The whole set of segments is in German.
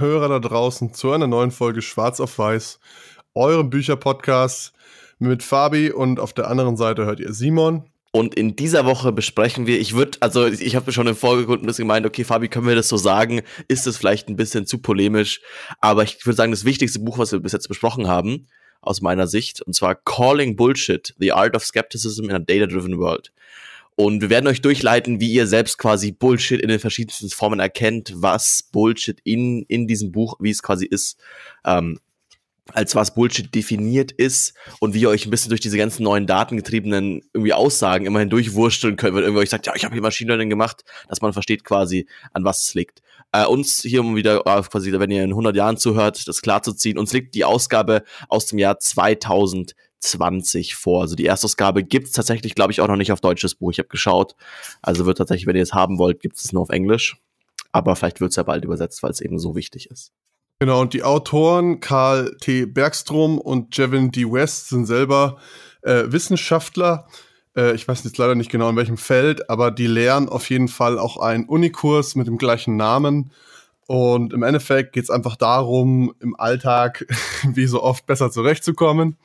Hörer da draußen zu einer neuen Folge Schwarz auf Weiß, eurem Bücherpodcast mit Fabi und auf der anderen Seite hört ihr Simon. Und in dieser Woche besprechen wir, ich würde, also ich habe schon im Vorgrund ein bisschen gemeint, okay, Fabi, können wir das so sagen? Ist es vielleicht ein bisschen zu polemisch? Aber ich würde sagen, das wichtigste Buch, was wir bis jetzt besprochen haben, aus meiner Sicht, und zwar Calling Bullshit, The Art of Skepticism in a Data-Driven World. Und wir werden euch durchleiten, wie ihr selbst quasi Bullshit in den verschiedensten Formen erkennt, was Bullshit in, in diesem Buch, wie es quasi ist, ähm, als was Bullshit definiert ist und wie ihr euch ein bisschen durch diese ganzen neuen datengetriebenen irgendwie Aussagen immerhin durchwursteln könnt, wenn irgendwer euch sagt, ja, ich habe hier Machine Learning gemacht, dass man versteht quasi, an was es liegt. Äh, uns hier, um wieder äh, quasi, wenn ihr in 100 Jahren zuhört, das klarzuziehen, uns liegt die Ausgabe aus dem Jahr 2020 vor. Also die Erstausgabe gibt's tatsächlich, glaube ich, auch noch nicht auf deutsches Buch. Ich habe geschaut. Also wird tatsächlich, wenn ihr es haben wollt, gibt es nur auf Englisch. Aber vielleicht wird's ja bald übersetzt, weil es eben so wichtig ist. Genau, und die Autoren Karl T. Bergstrom und Jevin D. West sind selber äh, Wissenschaftler. Äh, ich weiß jetzt leider nicht genau in welchem Feld, aber die lehren auf jeden Fall auch einen Unikurs mit dem gleichen Namen. Und im Endeffekt geht es einfach darum, im Alltag, wie so oft, besser zurechtzukommen.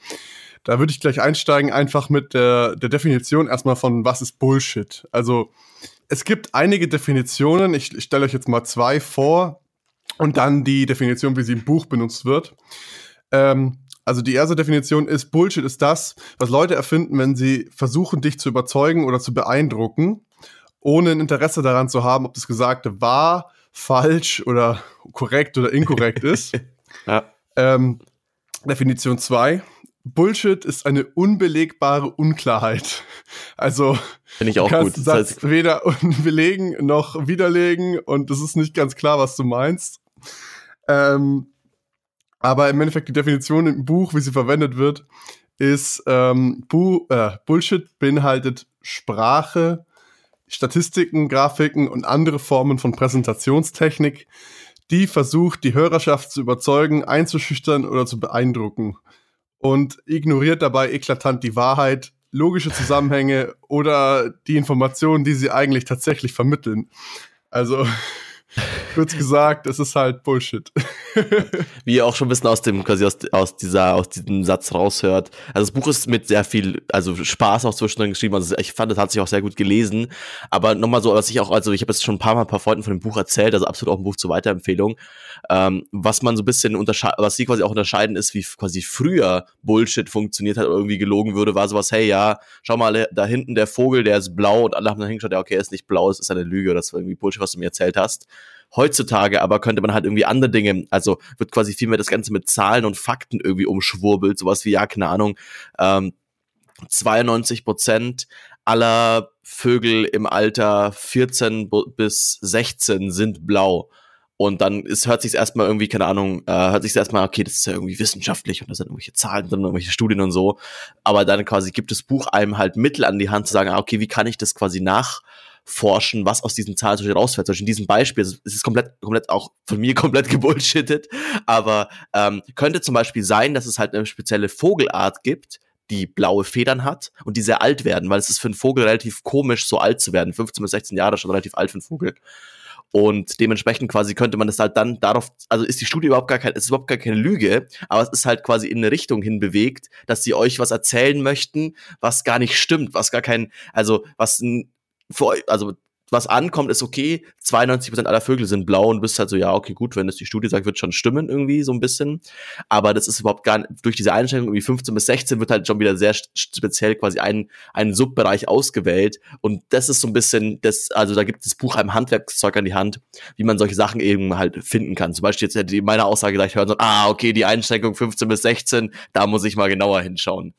Da würde ich gleich einsteigen, einfach mit der, der Definition erstmal von, was ist Bullshit. Also es gibt einige Definitionen, ich, ich stelle euch jetzt mal zwei vor, und dann die Definition, wie sie im Buch benutzt wird. Ähm, also die erste Definition ist, Bullshit ist das, was Leute erfinden, wenn sie versuchen, dich zu überzeugen oder zu beeindrucken, ohne ein Interesse daran zu haben, ob das Gesagte wahr, falsch oder korrekt oder inkorrekt ist. ja. ähm, Definition 2. Bullshit ist eine unbelegbare Unklarheit. Also Finde ich auch du kannst gut. Das heißt, weder belegen noch widerlegen und es ist nicht ganz klar, was du meinst. Ähm, aber im Endeffekt die Definition im Buch, wie sie verwendet wird, ist ähm, Bu äh, Bullshit beinhaltet Sprache, Statistiken, Grafiken und andere Formen von Präsentationstechnik, die versucht, die Hörerschaft zu überzeugen, einzuschüchtern oder zu beeindrucken und ignoriert dabei eklatant die Wahrheit, logische Zusammenhänge oder die Informationen, die sie eigentlich tatsächlich vermitteln. Also Kurz gesagt, es ist halt Bullshit. Wie ihr auch schon ein bisschen aus dem, quasi aus, aus dieser, aus diesem Satz raushört. Also das Buch ist mit sehr viel, also Spaß auch zwischendrin geschrieben. Also ich fand, es hat sich auch sehr gut gelesen. Aber nochmal so, was ich auch, also ich habe jetzt schon ein paar Mal ein paar Freunden von dem Buch erzählt, also absolut auch ein Buch zur Weiterempfehlung. Ähm, was man so ein bisschen unterscheiden, was sie quasi auch unterscheiden ist, wie quasi früher Bullshit funktioniert hat oder irgendwie gelogen würde, war sowas, hey ja, schau mal, da hinten der Vogel, der ist blau und alle haben dann hingeschaut, ja, okay, er ist nicht blau, es ist eine Lüge, das war irgendwie Bullshit, was du mir erzählt hast heutzutage aber könnte man halt irgendwie andere Dinge, also wird quasi viel mehr das Ganze mit Zahlen und Fakten irgendwie umschwurbelt, sowas wie, ja, keine Ahnung, ähm, 92 Prozent aller Vögel im Alter 14 bis 16 sind blau. Und dann ist, hört sich erstmal irgendwie, keine Ahnung, äh, hört sich erstmal, okay, das ist ja irgendwie wissenschaftlich und da sind irgendwelche Zahlen drin, irgendwelche Studien und so. Aber dann quasi gibt das Buch einem halt Mittel an die Hand zu sagen, ah, okay, wie kann ich das quasi nach, forschen, was aus diesen Zahlen zum rausfällt. Zum Beispiel in diesem Beispiel, es ist komplett, komplett auch von mir komplett gebullshittet, aber ähm, könnte zum Beispiel sein, dass es halt eine spezielle Vogelart gibt, die blaue Federn hat und die sehr alt werden, weil es ist für einen Vogel relativ komisch, so alt zu werden. 15 bis 16 Jahre schon relativ alt für einen Vogel. Und dementsprechend quasi könnte man das halt dann darauf, also ist die Studie überhaupt gar kein, ist überhaupt gar keine Lüge, aber es ist halt quasi in eine Richtung hin bewegt, dass sie euch was erzählen möchten, was gar nicht stimmt, was gar kein, also was für euch, also was ankommt, ist okay. 92% aller Vögel sind blau und du bist halt so, ja, okay, gut, wenn das die Studie sagt, wird schon stimmen irgendwie so ein bisschen. Aber das ist überhaupt gar nicht, durch diese Einstellung irgendwie 15 bis 16 wird halt schon wieder sehr speziell quasi ein, ein Subbereich ausgewählt. Und das ist so ein bisschen, das, also da gibt das Buch einem Handwerkszeug an die Hand, wie man solche Sachen eben halt finden kann. Zum Beispiel jetzt hätte meine Aussage gleich hören so, ah, okay, die Einschränkung 15 bis 16, da muss ich mal genauer hinschauen.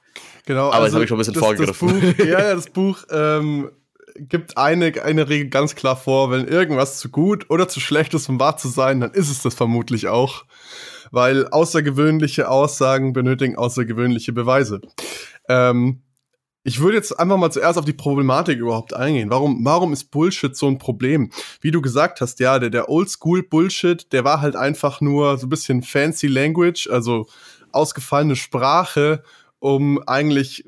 Genau. Aber also jetzt habe ich schon ein bisschen das, vorgegriffen. Das Buch, ja, ja, das Buch, ähm, gibt eine, eine Regel ganz klar vor, wenn irgendwas zu gut oder zu schlecht ist, um wahr zu sein, dann ist es das vermutlich auch. Weil außergewöhnliche Aussagen benötigen außergewöhnliche Beweise. Ähm, ich würde jetzt einfach mal zuerst auf die Problematik überhaupt eingehen. Warum, warum ist Bullshit so ein Problem? Wie du gesagt hast, ja, der, der Oldschool-Bullshit, der war halt einfach nur so ein bisschen fancy Language, also ausgefallene Sprache, um eigentlich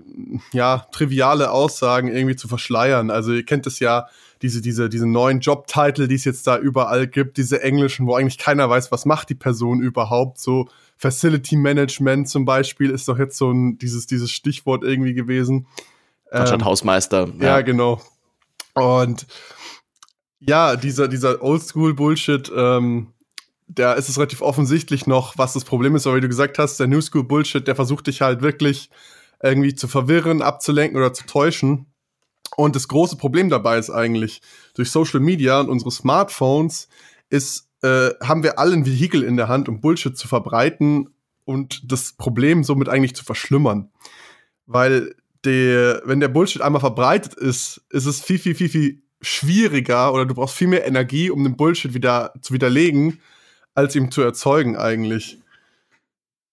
ja triviale Aussagen irgendwie zu verschleiern. Also ihr kennt es ja, diese, diese, diese neuen Jobtitel, die es jetzt da überall gibt, diese englischen, wo eigentlich keiner weiß, was macht die Person überhaupt. So Facility Management zum Beispiel ist doch jetzt so ein, dieses, dieses Stichwort irgendwie gewesen. Anstatt ähm, Hausmeister. Ja. ja, genau. Und ja, dieser, dieser Oldschool-Bullshit, ähm, da ist es relativ offensichtlich noch, was das Problem ist, aber wie du gesagt hast, der New School Bullshit, der versucht dich halt wirklich irgendwie zu verwirren, abzulenken oder zu täuschen. Und das große Problem dabei ist eigentlich, durch Social Media und unsere Smartphones ist, äh, haben wir alle ein Vehikel in der Hand, um Bullshit zu verbreiten und das Problem somit eigentlich zu verschlimmern. Weil der, wenn der Bullshit einmal verbreitet ist, ist es viel, viel, viel, viel schwieriger oder du brauchst viel mehr Energie, um den Bullshit wieder zu widerlegen, als ihm zu erzeugen eigentlich.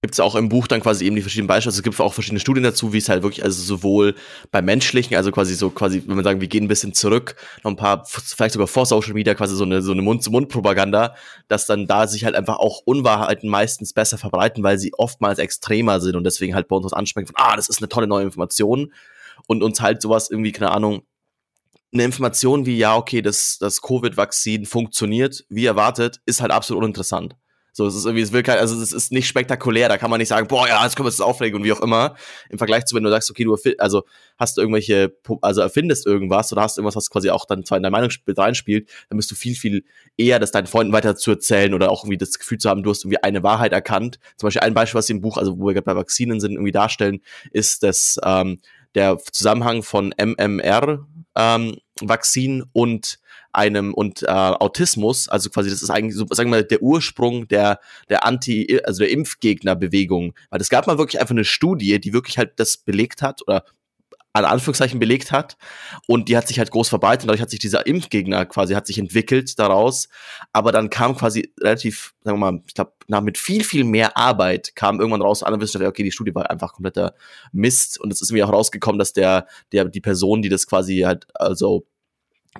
Gibt es auch im Buch dann quasi eben die verschiedenen Beispiele. Also es gibt auch verschiedene Studien dazu, wie es halt wirklich, also sowohl beim menschlichen, also quasi so quasi, wenn man sagen, wir gehen ein bisschen zurück, noch ein paar, vielleicht sogar vor Social Media, quasi so eine, so eine Mund-zu-Mund-Propaganda, dass dann da sich halt einfach auch Unwahrheiten meistens besser verbreiten, weil sie oftmals extremer sind und deswegen halt bei uns was ansprechen von, ah, das ist eine tolle neue Information und uns halt sowas irgendwie, keine Ahnung, eine Information wie, ja, okay, das, das Covid-Vakzin funktioniert, wie erwartet, ist halt absolut uninteressant. So, es ist irgendwie, es will kein, also es ist nicht spektakulär, da kann man nicht sagen, boah, ja, jetzt können wir uns aufregen und wie auch immer. Im Vergleich zu, wenn du sagst, okay, du also hast du irgendwelche, also erfindest irgendwas oder hast irgendwas, was quasi auch dann zwar in dein Meinungsbild reinspielt, dann bist du viel, viel eher, das deinen Freunden weiter zu erzählen oder auch irgendwie das Gefühl zu haben, du hast irgendwie eine Wahrheit erkannt. Zum Beispiel ein Beispiel, was sie im Buch, also wo wir gerade bei Vakzinen sind, irgendwie darstellen, ist das, ähm, der Zusammenhang von MMR, ähm, Vakzin und einem und äh, Autismus, also quasi das ist eigentlich so, sagen wir mal, der Ursprung der der Anti, also der Impfgegnerbewegung, weil es gab mal wirklich einfach eine Studie, die wirklich halt das belegt hat oder an Anführungszeichen belegt hat. Und die hat sich halt groß verbreitet und dadurch hat sich dieser Impfgegner quasi hat sich entwickelt daraus, aber dann kam quasi relativ, sagen wir mal, ich glaube, mit viel viel mehr Arbeit kam irgendwann raus, alle Wissenschaftler, okay, die Studie war einfach kompletter Mist. Und es ist mir auch rausgekommen, dass der der die Person, die das quasi halt also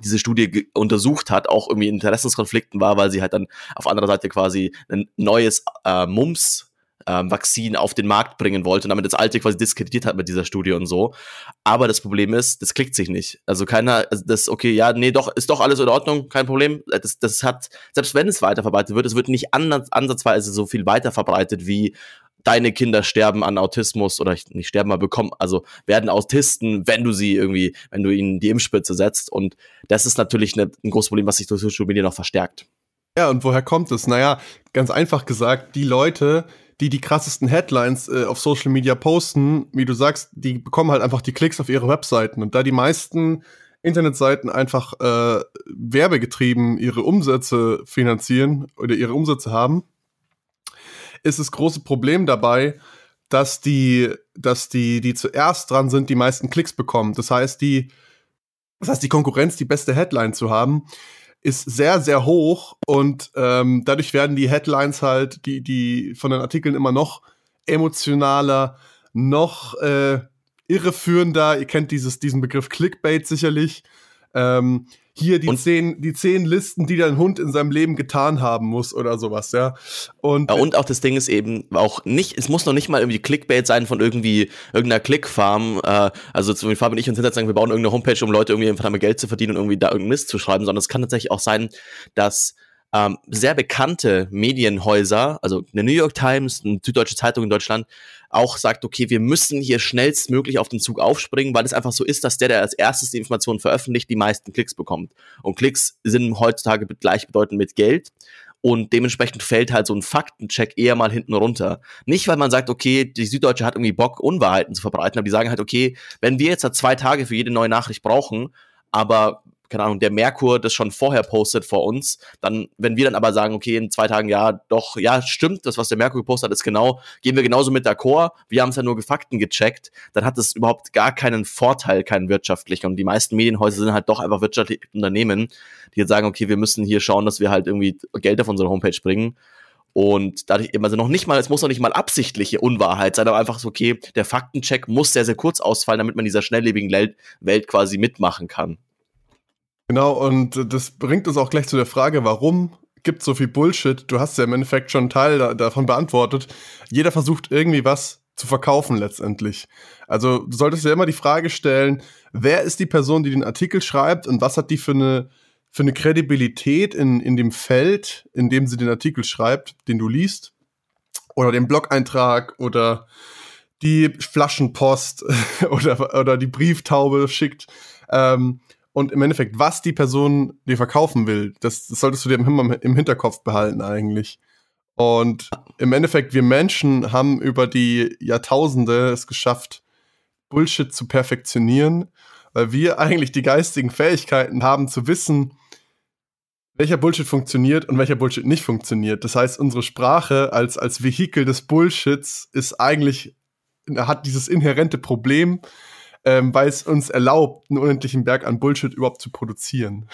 diese Studie untersucht hat, auch irgendwie Interessenskonflikten war, weil sie halt dann auf anderer Seite quasi ein neues äh, Mumps ähm, Vakzin auf den Markt bringen wollte und damit das alte quasi diskreditiert hat mit dieser Studie und so. Aber das Problem ist, das klickt sich nicht. Also keiner, also das, okay, ja, nee, doch, ist doch alles in Ordnung, kein Problem. Das, das hat, selbst wenn es weiterverbreitet wird, es wird nicht ansatzweise so viel weiterverbreitet wie deine Kinder sterben an Autismus oder nicht sterben, aber bekommen, also werden Autisten, wenn du sie irgendwie, wenn du ihnen die Impfspitze setzt. Und das ist natürlich eine, ein großes Problem, was sich durch Social Media noch verstärkt. Ja, und woher kommt es? Naja, ganz einfach gesagt, die Leute, die die krassesten Headlines äh, auf Social Media posten, wie du sagst, die bekommen halt einfach die Klicks auf ihre Webseiten. Und da die meisten Internetseiten einfach äh, werbegetrieben ihre Umsätze finanzieren oder ihre Umsätze haben, ist das große Problem dabei, dass die, dass die, die zuerst dran sind, die meisten Klicks bekommen. Das heißt, die, das heißt, die Konkurrenz, die beste Headline zu haben, ist sehr, sehr hoch und ähm, dadurch werden die Headlines halt, die, die von den Artikeln immer noch emotionaler, noch äh, irreführender. Ihr kennt dieses, diesen Begriff Clickbait sicherlich. Ähm, hier die zehn, die zehn Listen, die dein Hund in seinem Leben getan haben muss oder sowas, ja. Und, ja, und auch das Ding ist eben auch nicht, es muss noch nicht mal irgendwie Clickbait sein von irgendwie irgendeiner Clickfarm. Äh, also zum Beispiel Fabian und ich uns hinterher sagen, wir bauen irgendeine Homepage, um Leute irgendwie einfach damit Geld zu verdienen und irgendwie da irgendeinen Mist zu schreiben, sondern es kann tatsächlich auch sein, dass ähm, sehr bekannte Medienhäuser, also eine New York Times, eine Süddeutsche Zeitung in Deutschland, auch sagt, okay, wir müssen hier schnellstmöglich auf den Zug aufspringen, weil es einfach so ist, dass der, der als erstes die Informationen veröffentlicht, die meisten Klicks bekommt. Und Klicks sind heutzutage gleichbedeutend mit Geld. Und dementsprechend fällt halt so ein Faktencheck eher mal hinten runter. Nicht, weil man sagt, okay, die Süddeutsche hat irgendwie Bock, Unwahrheiten zu verbreiten, aber die sagen halt, okay, wenn wir jetzt halt zwei Tage für jede neue Nachricht brauchen, aber keine Ahnung, der Merkur das schon vorher postet vor uns, dann, wenn wir dann aber sagen, okay, in zwei Tagen, ja, doch, ja, stimmt, das, was der Merkur gepostet hat, ist genau, gehen wir genauso mit d'accord, wir haben es ja nur Fakten gecheckt, dann hat es überhaupt gar keinen Vorteil, keinen wirtschaftlichen. Und die meisten Medienhäuser sind halt doch einfach wirtschaftliche Unternehmen, die jetzt sagen, okay, wir müssen hier schauen, dass wir halt irgendwie Geld auf unsere Homepage bringen. Und dadurch eben, also noch nicht mal, es muss noch nicht mal absichtliche Unwahrheit sein, aber einfach so, okay, der Faktencheck muss sehr, sehr kurz ausfallen, damit man dieser schnelllebigen Welt quasi mitmachen kann. Genau, und das bringt uns auch gleich zu der Frage, warum gibt so viel Bullshit? Du hast ja im Endeffekt schon einen Teil da, davon beantwortet. Jeder versucht irgendwie was zu verkaufen letztendlich. Also du solltest dir immer die Frage stellen, wer ist die Person, die den Artikel schreibt und was hat die für eine, für eine Kredibilität in, in dem Feld, in dem sie den Artikel schreibt, den du liest, oder den Blog-Eintrag oder die Flaschenpost oder, oder die Brieftaube schickt. Ähm, und im Endeffekt, was die Person dir verkaufen will, das, das solltest du dir im, im Hinterkopf behalten eigentlich. Und im Endeffekt, wir Menschen haben über die Jahrtausende es geschafft, Bullshit zu perfektionieren, weil wir eigentlich die geistigen Fähigkeiten haben zu wissen, welcher Bullshit funktioniert und welcher Bullshit nicht funktioniert. Das heißt, unsere Sprache als, als Vehikel des Bullshits ist eigentlich, hat dieses inhärente Problem, ähm, weil es uns erlaubt, einen unendlichen Berg an Bullshit überhaupt zu produzieren.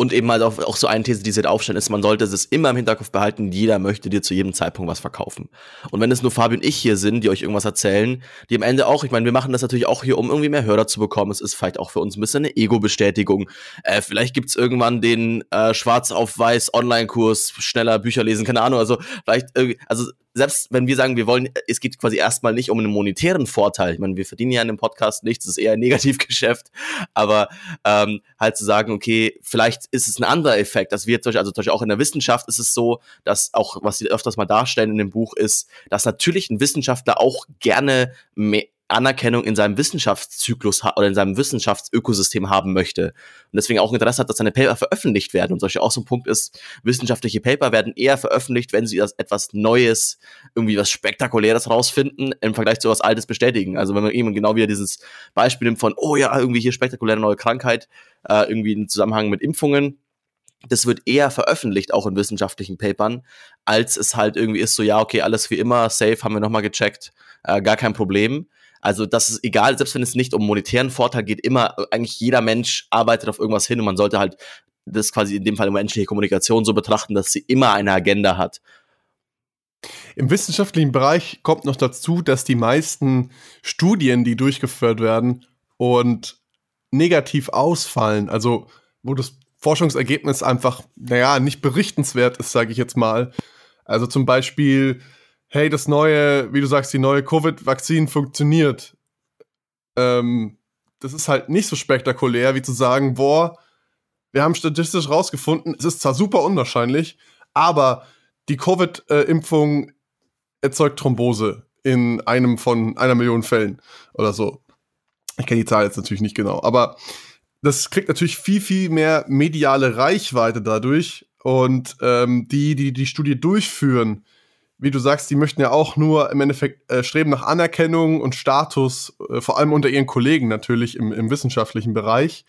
Und eben halt auch, auch so eine These, die sie halt aufstellen, ist, man sollte es immer im Hinterkopf behalten, jeder möchte dir zu jedem Zeitpunkt was verkaufen. Und wenn es nur Fabi und ich hier sind, die euch irgendwas erzählen, die am Ende auch, ich meine, wir machen das natürlich auch hier, um irgendwie mehr Hörer zu bekommen. Es ist vielleicht auch für uns ein bisschen eine Ego-Bestätigung. Äh, vielleicht gibt's irgendwann den äh, Schwarz auf Weiß Online-Kurs, schneller Bücher lesen, keine Ahnung. Also vielleicht, also selbst wenn wir sagen, wir wollen, es geht quasi erstmal nicht um einen monetären Vorteil. Ich meine, wir verdienen ja in dem Podcast nichts, das ist eher ein Negativgeschäft. Aber ähm, halt zu sagen, okay, vielleicht ist es ein anderer Effekt. dass wir also zum Beispiel auch in der Wissenschaft ist es so, dass auch, was sie öfters mal darstellen in dem Buch, ist, dass natürlich ein Wissenschaftler auch gerne mehr Anerkennung in seinem Wissenschaftszyklus oder in seinem Wissenschaftsökosystem haben möchte. Und deswegen auch Interesse hat, dass seine Paper veröffentlicht werden. Und solche auch so ein Punkt ist, wissenschaftliche Paper werden eher veröffentlicht, wenn sie etwas Neues, irgendwie was Spektakuläres rausfinden, im Vergleich zu was Altes bestätigen. Also wenn man eben genau wieder dieses Beispiel nimmt von, oh ja, irgendwie hier spektakuläre neue Krankheit, äh, irgendwie im Zusammenhang mit Impfungen, das wird eher veröffentlicht, auch in wissenschaftlichen Papern, als es halt irgendwie ist, so ja, okay, alles wie immer, safe, haben wir nochmal gecheckt, äh, gar kein Problem. Also das ist egal, selbst wenn es nicht um monetären Vorteil geht, immer eigentlich jeder Mensch arbeitet auf irgendwas hin und man sollte halt das quasi in dem Fall menschliche Kommunikation so betrachten, dass sie immer eine Agenda hat. Im wissenschaftlichen Bereich kommt noch dazu, dass die meisten Studien, die durchgeführt werden und negativ ausfallen, also wo das Forschungsergebnis einfach, naja, nicht berichtenswert ist, sage ich jetzt mal. Also zum Beispiel hey, das neue, wie du sagst, die neue Covid-Vakzin funktioniert. Ähm, das ist halt nicht so spektakulär, wie zu sagen, boah, wir haben statistisch rausgefunden, es ist zwar super unwahrscheinlich, aber die Covid-Impfung erzeugt Thrombose in einem von einer Million Fällen oder so. Ich kenne die Zahl jetzt natürlich nicht genau, aber das kriegt natürlich viel, viel mehr mediale Reichweite dadurch. Und ähm, die, die die Studie durchführen, wie du sagst, die möchten ja auch nur im Endeffekt äh, streben nach Anerkennung und Status, äh, vor allem unter ihren Kollegen natürlich im, im wissenschaftlichen Bereich.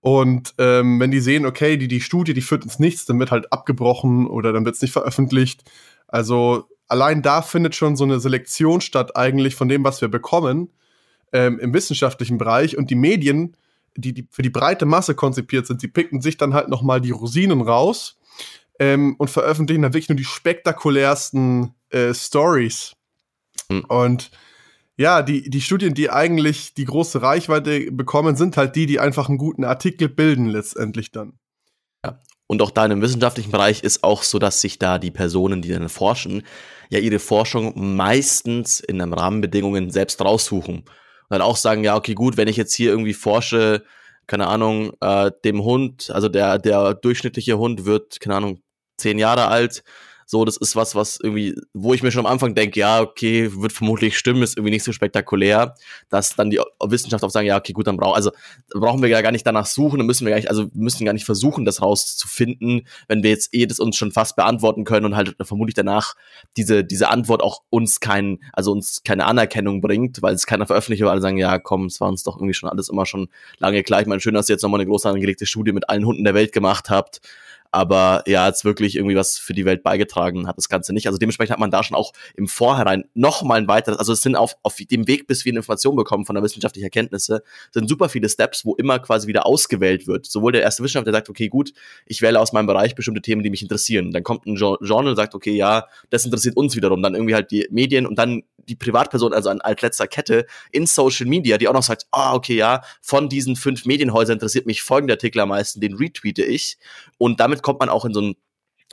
Und ähm, wenn die sehen, okay, die, die Studie, die führt ins Nichts, dann wird halt abgebrochen oder dann wird es nicht veröffentlicht. Also allein da findet schon so eine Selektion statt eigentlich von dem, was wir bekommen ähm, im wissenschaftlichen Bereich. Und die Medien, die, die für die breite Masse konzipiert sind, die picken sich dann halt noch mal die Rosinen raus ähm, und veröffentlichen dann wirklich nur die spektakulärsten äh, Stories. Mhm. Und ja, die, die Studien, die eigentlich die große Reichweite bekommen, sind halt die, die einfach einen guten Artikel bilden letztendlich dann. Ja. Und auch da im wissenschaftlichen Bereich ist auch so, dass sich da die Personen, die dann forschen, ja ihre Forschung meistens in einem Rahmenbedingungen selbst raussuchen. Und dann auch sagen, ja, okay, gut, wenn ich jetzt hier irgendwie forsche, keine Ahnung, äh, dem Hund, also der, der durchschnittliche Hund wird, keine Ahnung, zehn Jahre alt. So, das ist was, was irgendwie, wo ich mir schon am Anfang denke, ja, okay, wird vermutlich stimmen, ist irgendwie nicht so spektakulär, dass dann die Wissenschaft auch sagen, ja, okay, gut, dann brauchen, also brauchen wir ja gar nicht danach suchen, dann müssen wir gar nicht, also müssen gar nicht versuchen, das rauszufinden, wenn wir jetzt eh das uns schon fast beantworten können und halt vermutlich danach diese, diese Antwort auch uns kein, also uns keine Anerkennung bringt, weil es keiner veröffentlicht, weil alle sagen, ja, komm, es war uns doch irgendwie schon alles immer schon lange klar. Ich meine, schön, dass ihr jetzt nochmal eine große angelegte Studie mit allen Hunden der Welt gemacht habt aber ja, jetzt wirklich irgendwie was für die Welt beigetragen hat das Ganze nicht. Also dementsprechend hat man da schon auch im Vorhinein noch mal ein weiteres, also es sind auf, auf dem Weg, bis wir eine Information bekommen von der wissenschaftlichen Erkenntnisse, sind super viele Steps, wo immer quasi wieder ausgewählt wird. Sowohl der erste Wissenschaftler, sagt, okay, gut, ich wähle aus meinem Bereich bestimmte Themen, die mich interessieren. Dann kommt ein Journal und sagt, okay, ja, das interessiert uns wiederum. Dann irgendwie halt die Medien und dann die Privatperson, also an altletzter Kette in Social Media, die auch noch sagt, ah, okay, ja, von diesen fünf Medienhäusern interessiert mich folgender Artikel am meisten, den retweete ich. Und damit kommt man auch in so ein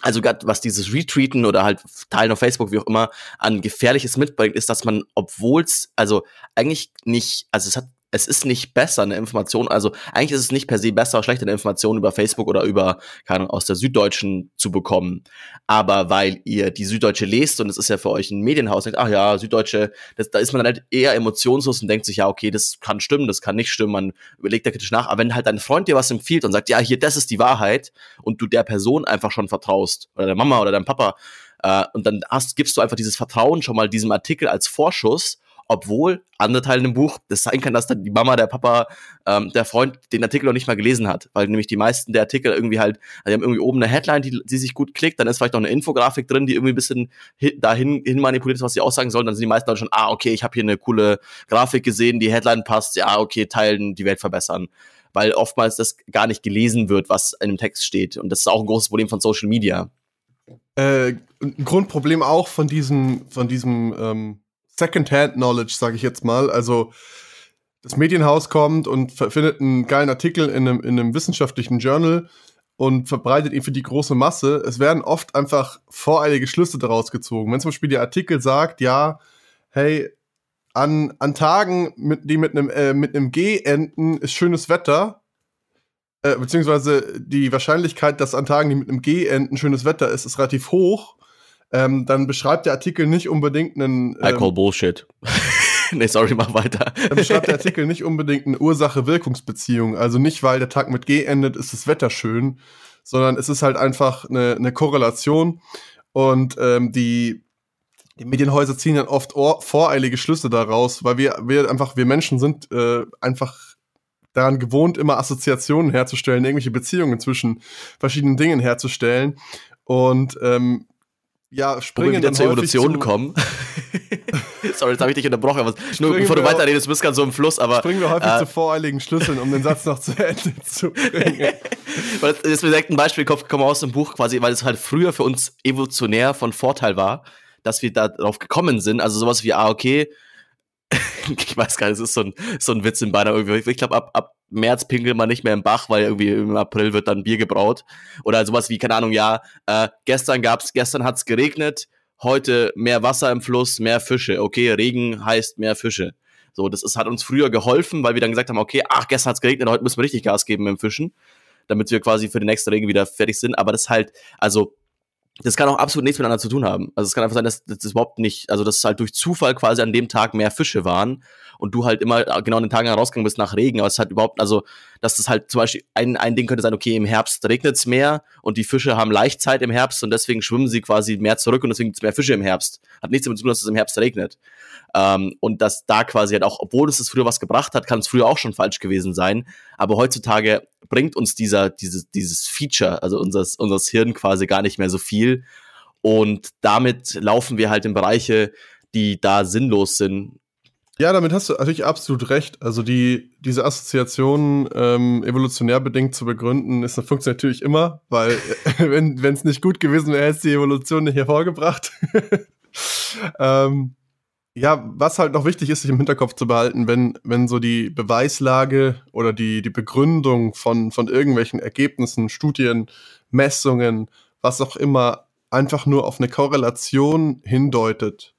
also gerade was dieses Retweeten oder halt Teilen auf Facebook, wie auch immer, an Gefährliches mitbringt, ist, dass man, obwohl es, also eigentlich nicht, also es hat es ist nicht besser, eine Information, also eigentlich ist es nicht per se besser, schlechter eine Information über Facebook oder über, keine Ahnung, aus der Süddeutschen zu bekommen. Aber weil ihr die Süddeutsche lest und es ist ja für euch ein Medienhaus, denkt, ach ja, Süddeutsche, das, da ist man halt eher emotionslos und denkt sich, ja, okay, das kann stimmen, das kann nicht stimmen, man überlegt da kritisch nach. Aber wenn halt dein Freund dir was empfiehlt und sagt, ja, hier, das ist die Wahrheit und du der Person einfach schon vertraust, oder der Mama oder deinem Papa, äh, und dann hast, gibst du einfach dieses Vertrauen schon mal diesem Artikel als Vorschuss obwohl andere Teile im Buch das sein kann, dass dann die Mama, der Papa, ähm, der Freund den Artikel noch nicht mal gelesen hat, weil nämlich die meisten der Artikel irgendwie halt, also die haben irgendwie oben eine Headline, die, die sich gut klickt, dann ist vielleicht noch eine Infografik drin, die irgendwie ein bisschen dahin hin manipuliert ist, was sie aussagen sollen, dann sind die meisten Leute schon, ah, okay, ich habe hier eine coole Grafik gesehen, die Headline passt, ja, okay, teilen, die Welt verbessern weil oftmals das gar nicht gelesen wird, was in dem Text steht. Und das ist auch ein großes Problem von Social Media. Äh, ein Grundproblem auch von diesem, von diesem ähm, Secondhand-Knowledge, sage ich jetzt mal. Also das Medienhaus kommt und findet einen geilen Artikel in einem, in einem wissenschaftlichen Journal und verbreitet ihn für die große Masse. Es werden oft einfach voreilige Schlüsse daraus gezogen. Wenn zum Beispiel der Artikel sagt, ja, hey, an, an Tagen, mit, die mit einem, äh, mit einem G enden, ist schönes Wetter, äh, beziehungsweise die Wahrscheinlichkeit, dass an Tagen, die mit einem G enden, schönes Wetter ist, ist relativ hoch ähm, dann beschreibt der Artikel nicht unbedingt einen. Ähm, I call Bullshit. nee, sorry, mach weiter. Dann beschreibt der Artikel nicht unbedingt eine Ursache-Wirkungsbeziehung. Also nicht, weil der Tag mit G endet, ist das Wetter schön, sondern es ist halt einfach eine, eine Korrelation. Und ähm, die, die Medienhäuser ziehen dann oft voreilige Schlüsse daraus, weil wir, wir einfach, wir Menschen sind äh, einfach daran gewohnt, immer Assoziationen herzustellen, irgendwelche Beziehungen zwischen verschiedenen Dingen herzustellen. Und ähm, ja, springen Wo wir wieder zur Evolution kommen. Sorry, jetzt habe ich dich unterbrochen. Aber nur bevor du weiterredest, bist gerade so im Fluss, aber. Springen wir häufig äh, zu voreiligen Schlüsseln, um den Satz noch zu Ende zu bringen. weil jetzt mir direkt ein Beispiel gekommen aus dem Buch quasi, weil es halt früher für uns evolutionär von Vorteil war, dass wir darauf gekommen sind. Also sowas wie, ah, okay, ich weiß gar nicht, es ist so ein, so ein Witz in Bayern irgendwie. Ich glaube, ab, ab März pinkelt man nicht mehr im Bach, weil irgendwie im April wird dann Bier gebraut. Oder sowas wie, keine Ahnung, ja, äh, gestern gab's, gestern hat's geregnet, heute mehr Wasser im Fluss, mehr Fische. Okay, Regen heißt mehr Fische. So, das ist, hat uns früher geholfen, weil wir dann gesagt haben, okay, ach, gestern hat's geregnet, heute müssen wir richtig Gas geben dem Fischen, damit wir quasi für den nächsten Regen wieder fertig sind. Aber das halt, also das kann auch absolut nichts miteinander zu tun haben. Also es kann einfach sein, dass das überhaupt nicht, also dass halt durch Zufall quasi an dem Tag mehr Fische waren und du halt immer genau an den Tagen herausgegangen bist nach Regen, aber es hat überhaupt, also dass das halt zum Beispiel ein, ein Ding könnte sein, okay, im Herbst regnet es mehr und die Fische haben Leichtzeit im Herbst und deswegen schwimmen sie quasi mehr zurück und deswegen gibt es mehr Fische im Herbst. Hat nichts damit zu tun, dass es im Herbst regnet. Ähm, und dass da quasi halt auch, obwohl es es früher was gebracht hat, kann es früher auch schon falsch gewesen sein. Aber heutzutage bringt uns dieser, dieses, dieses Feature, also unseres, unseres Hirn quasi gar nicht mehr so viel. Und damit laufen wir halt in Bereiche, die da sinnlos sind. Ja, damit hast du natürlich absolut recht. Also die, diese Assoziation ähm, evolutionär bedingt zu begründen, ist, funktioniert natürlich immer, weil wenn es nicht gut gewesen wäre, hätte es die Evolution nicht hervorgebracht. ähm, ja, was halt noch wichtig ist, sich im Hinterkopf zu behalten, wenn, wenn so die Beweislage oder die, die Begründung von, von irgendwelchen Ergebnissen, Studien, Messungen, was auch immer, einfach nur auf eine Korrelation hindeutet.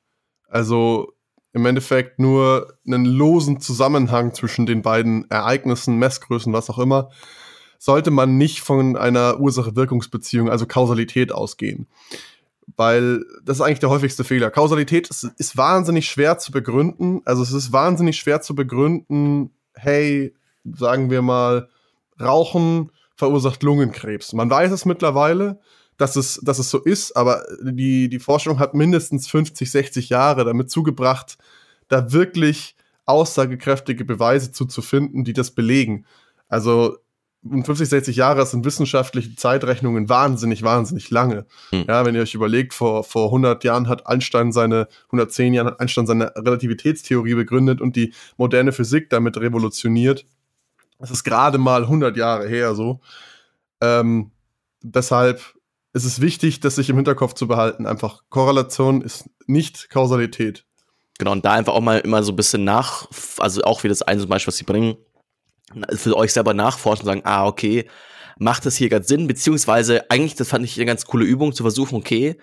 Also im Endeffekt nur einen losen Zusammenhang zwischen den beiden Ereignissen, Messgrößen, was auch immer, sollte man nicht von einer Ursache-Wirkungsbeziehung, also Kausalität ausgehen weil das ist eigentlich der häufigste Fehler. Kausalität ist, ist, wahnsinnig schwer zu begründen. Also es ist wahnsinnig schwer zu begründen, hey, sagen wir mal, Rauchen verursacht Lungenkrebs. Man weiß es mittlerweile, dass es, dass es so ist, aber die, die Forschung hat mindestens 50, 60 Jahre damit zugebracht, da wirklich aussagekräftige Beweise zu, zu finden, die das belegen. Also 50, 60 Jahre sind wissenschaftliche Zeitrechnungen wahnsinnig, wahnsinnig lange. Hm. Ja, wenn ihr euch überlegt, vor, vor 100 Jahren hat Einstein seine, 110 Jahren hat Einstein seine Relativitätstheorie begründet und die moderne Physik damit revolutioniert. Das ist gerade mal 100 Jahre her so. Ähm, deshalb ist es wichtig, das sich im Hinterkopf zu behalten. Einfach Korrelation ist nicht Kausalität. Genau, und da einfach auch mal immer so ein bisschen nach, also auch wie das eine zum Beispiel, was sie bringen, für euch selber nachforschen und sagen, ah, okay, macht das hier gerade Sinn, beziehungsweise eigentlich, das fand ich eine ganz coole Übung, zu versuchen, okay,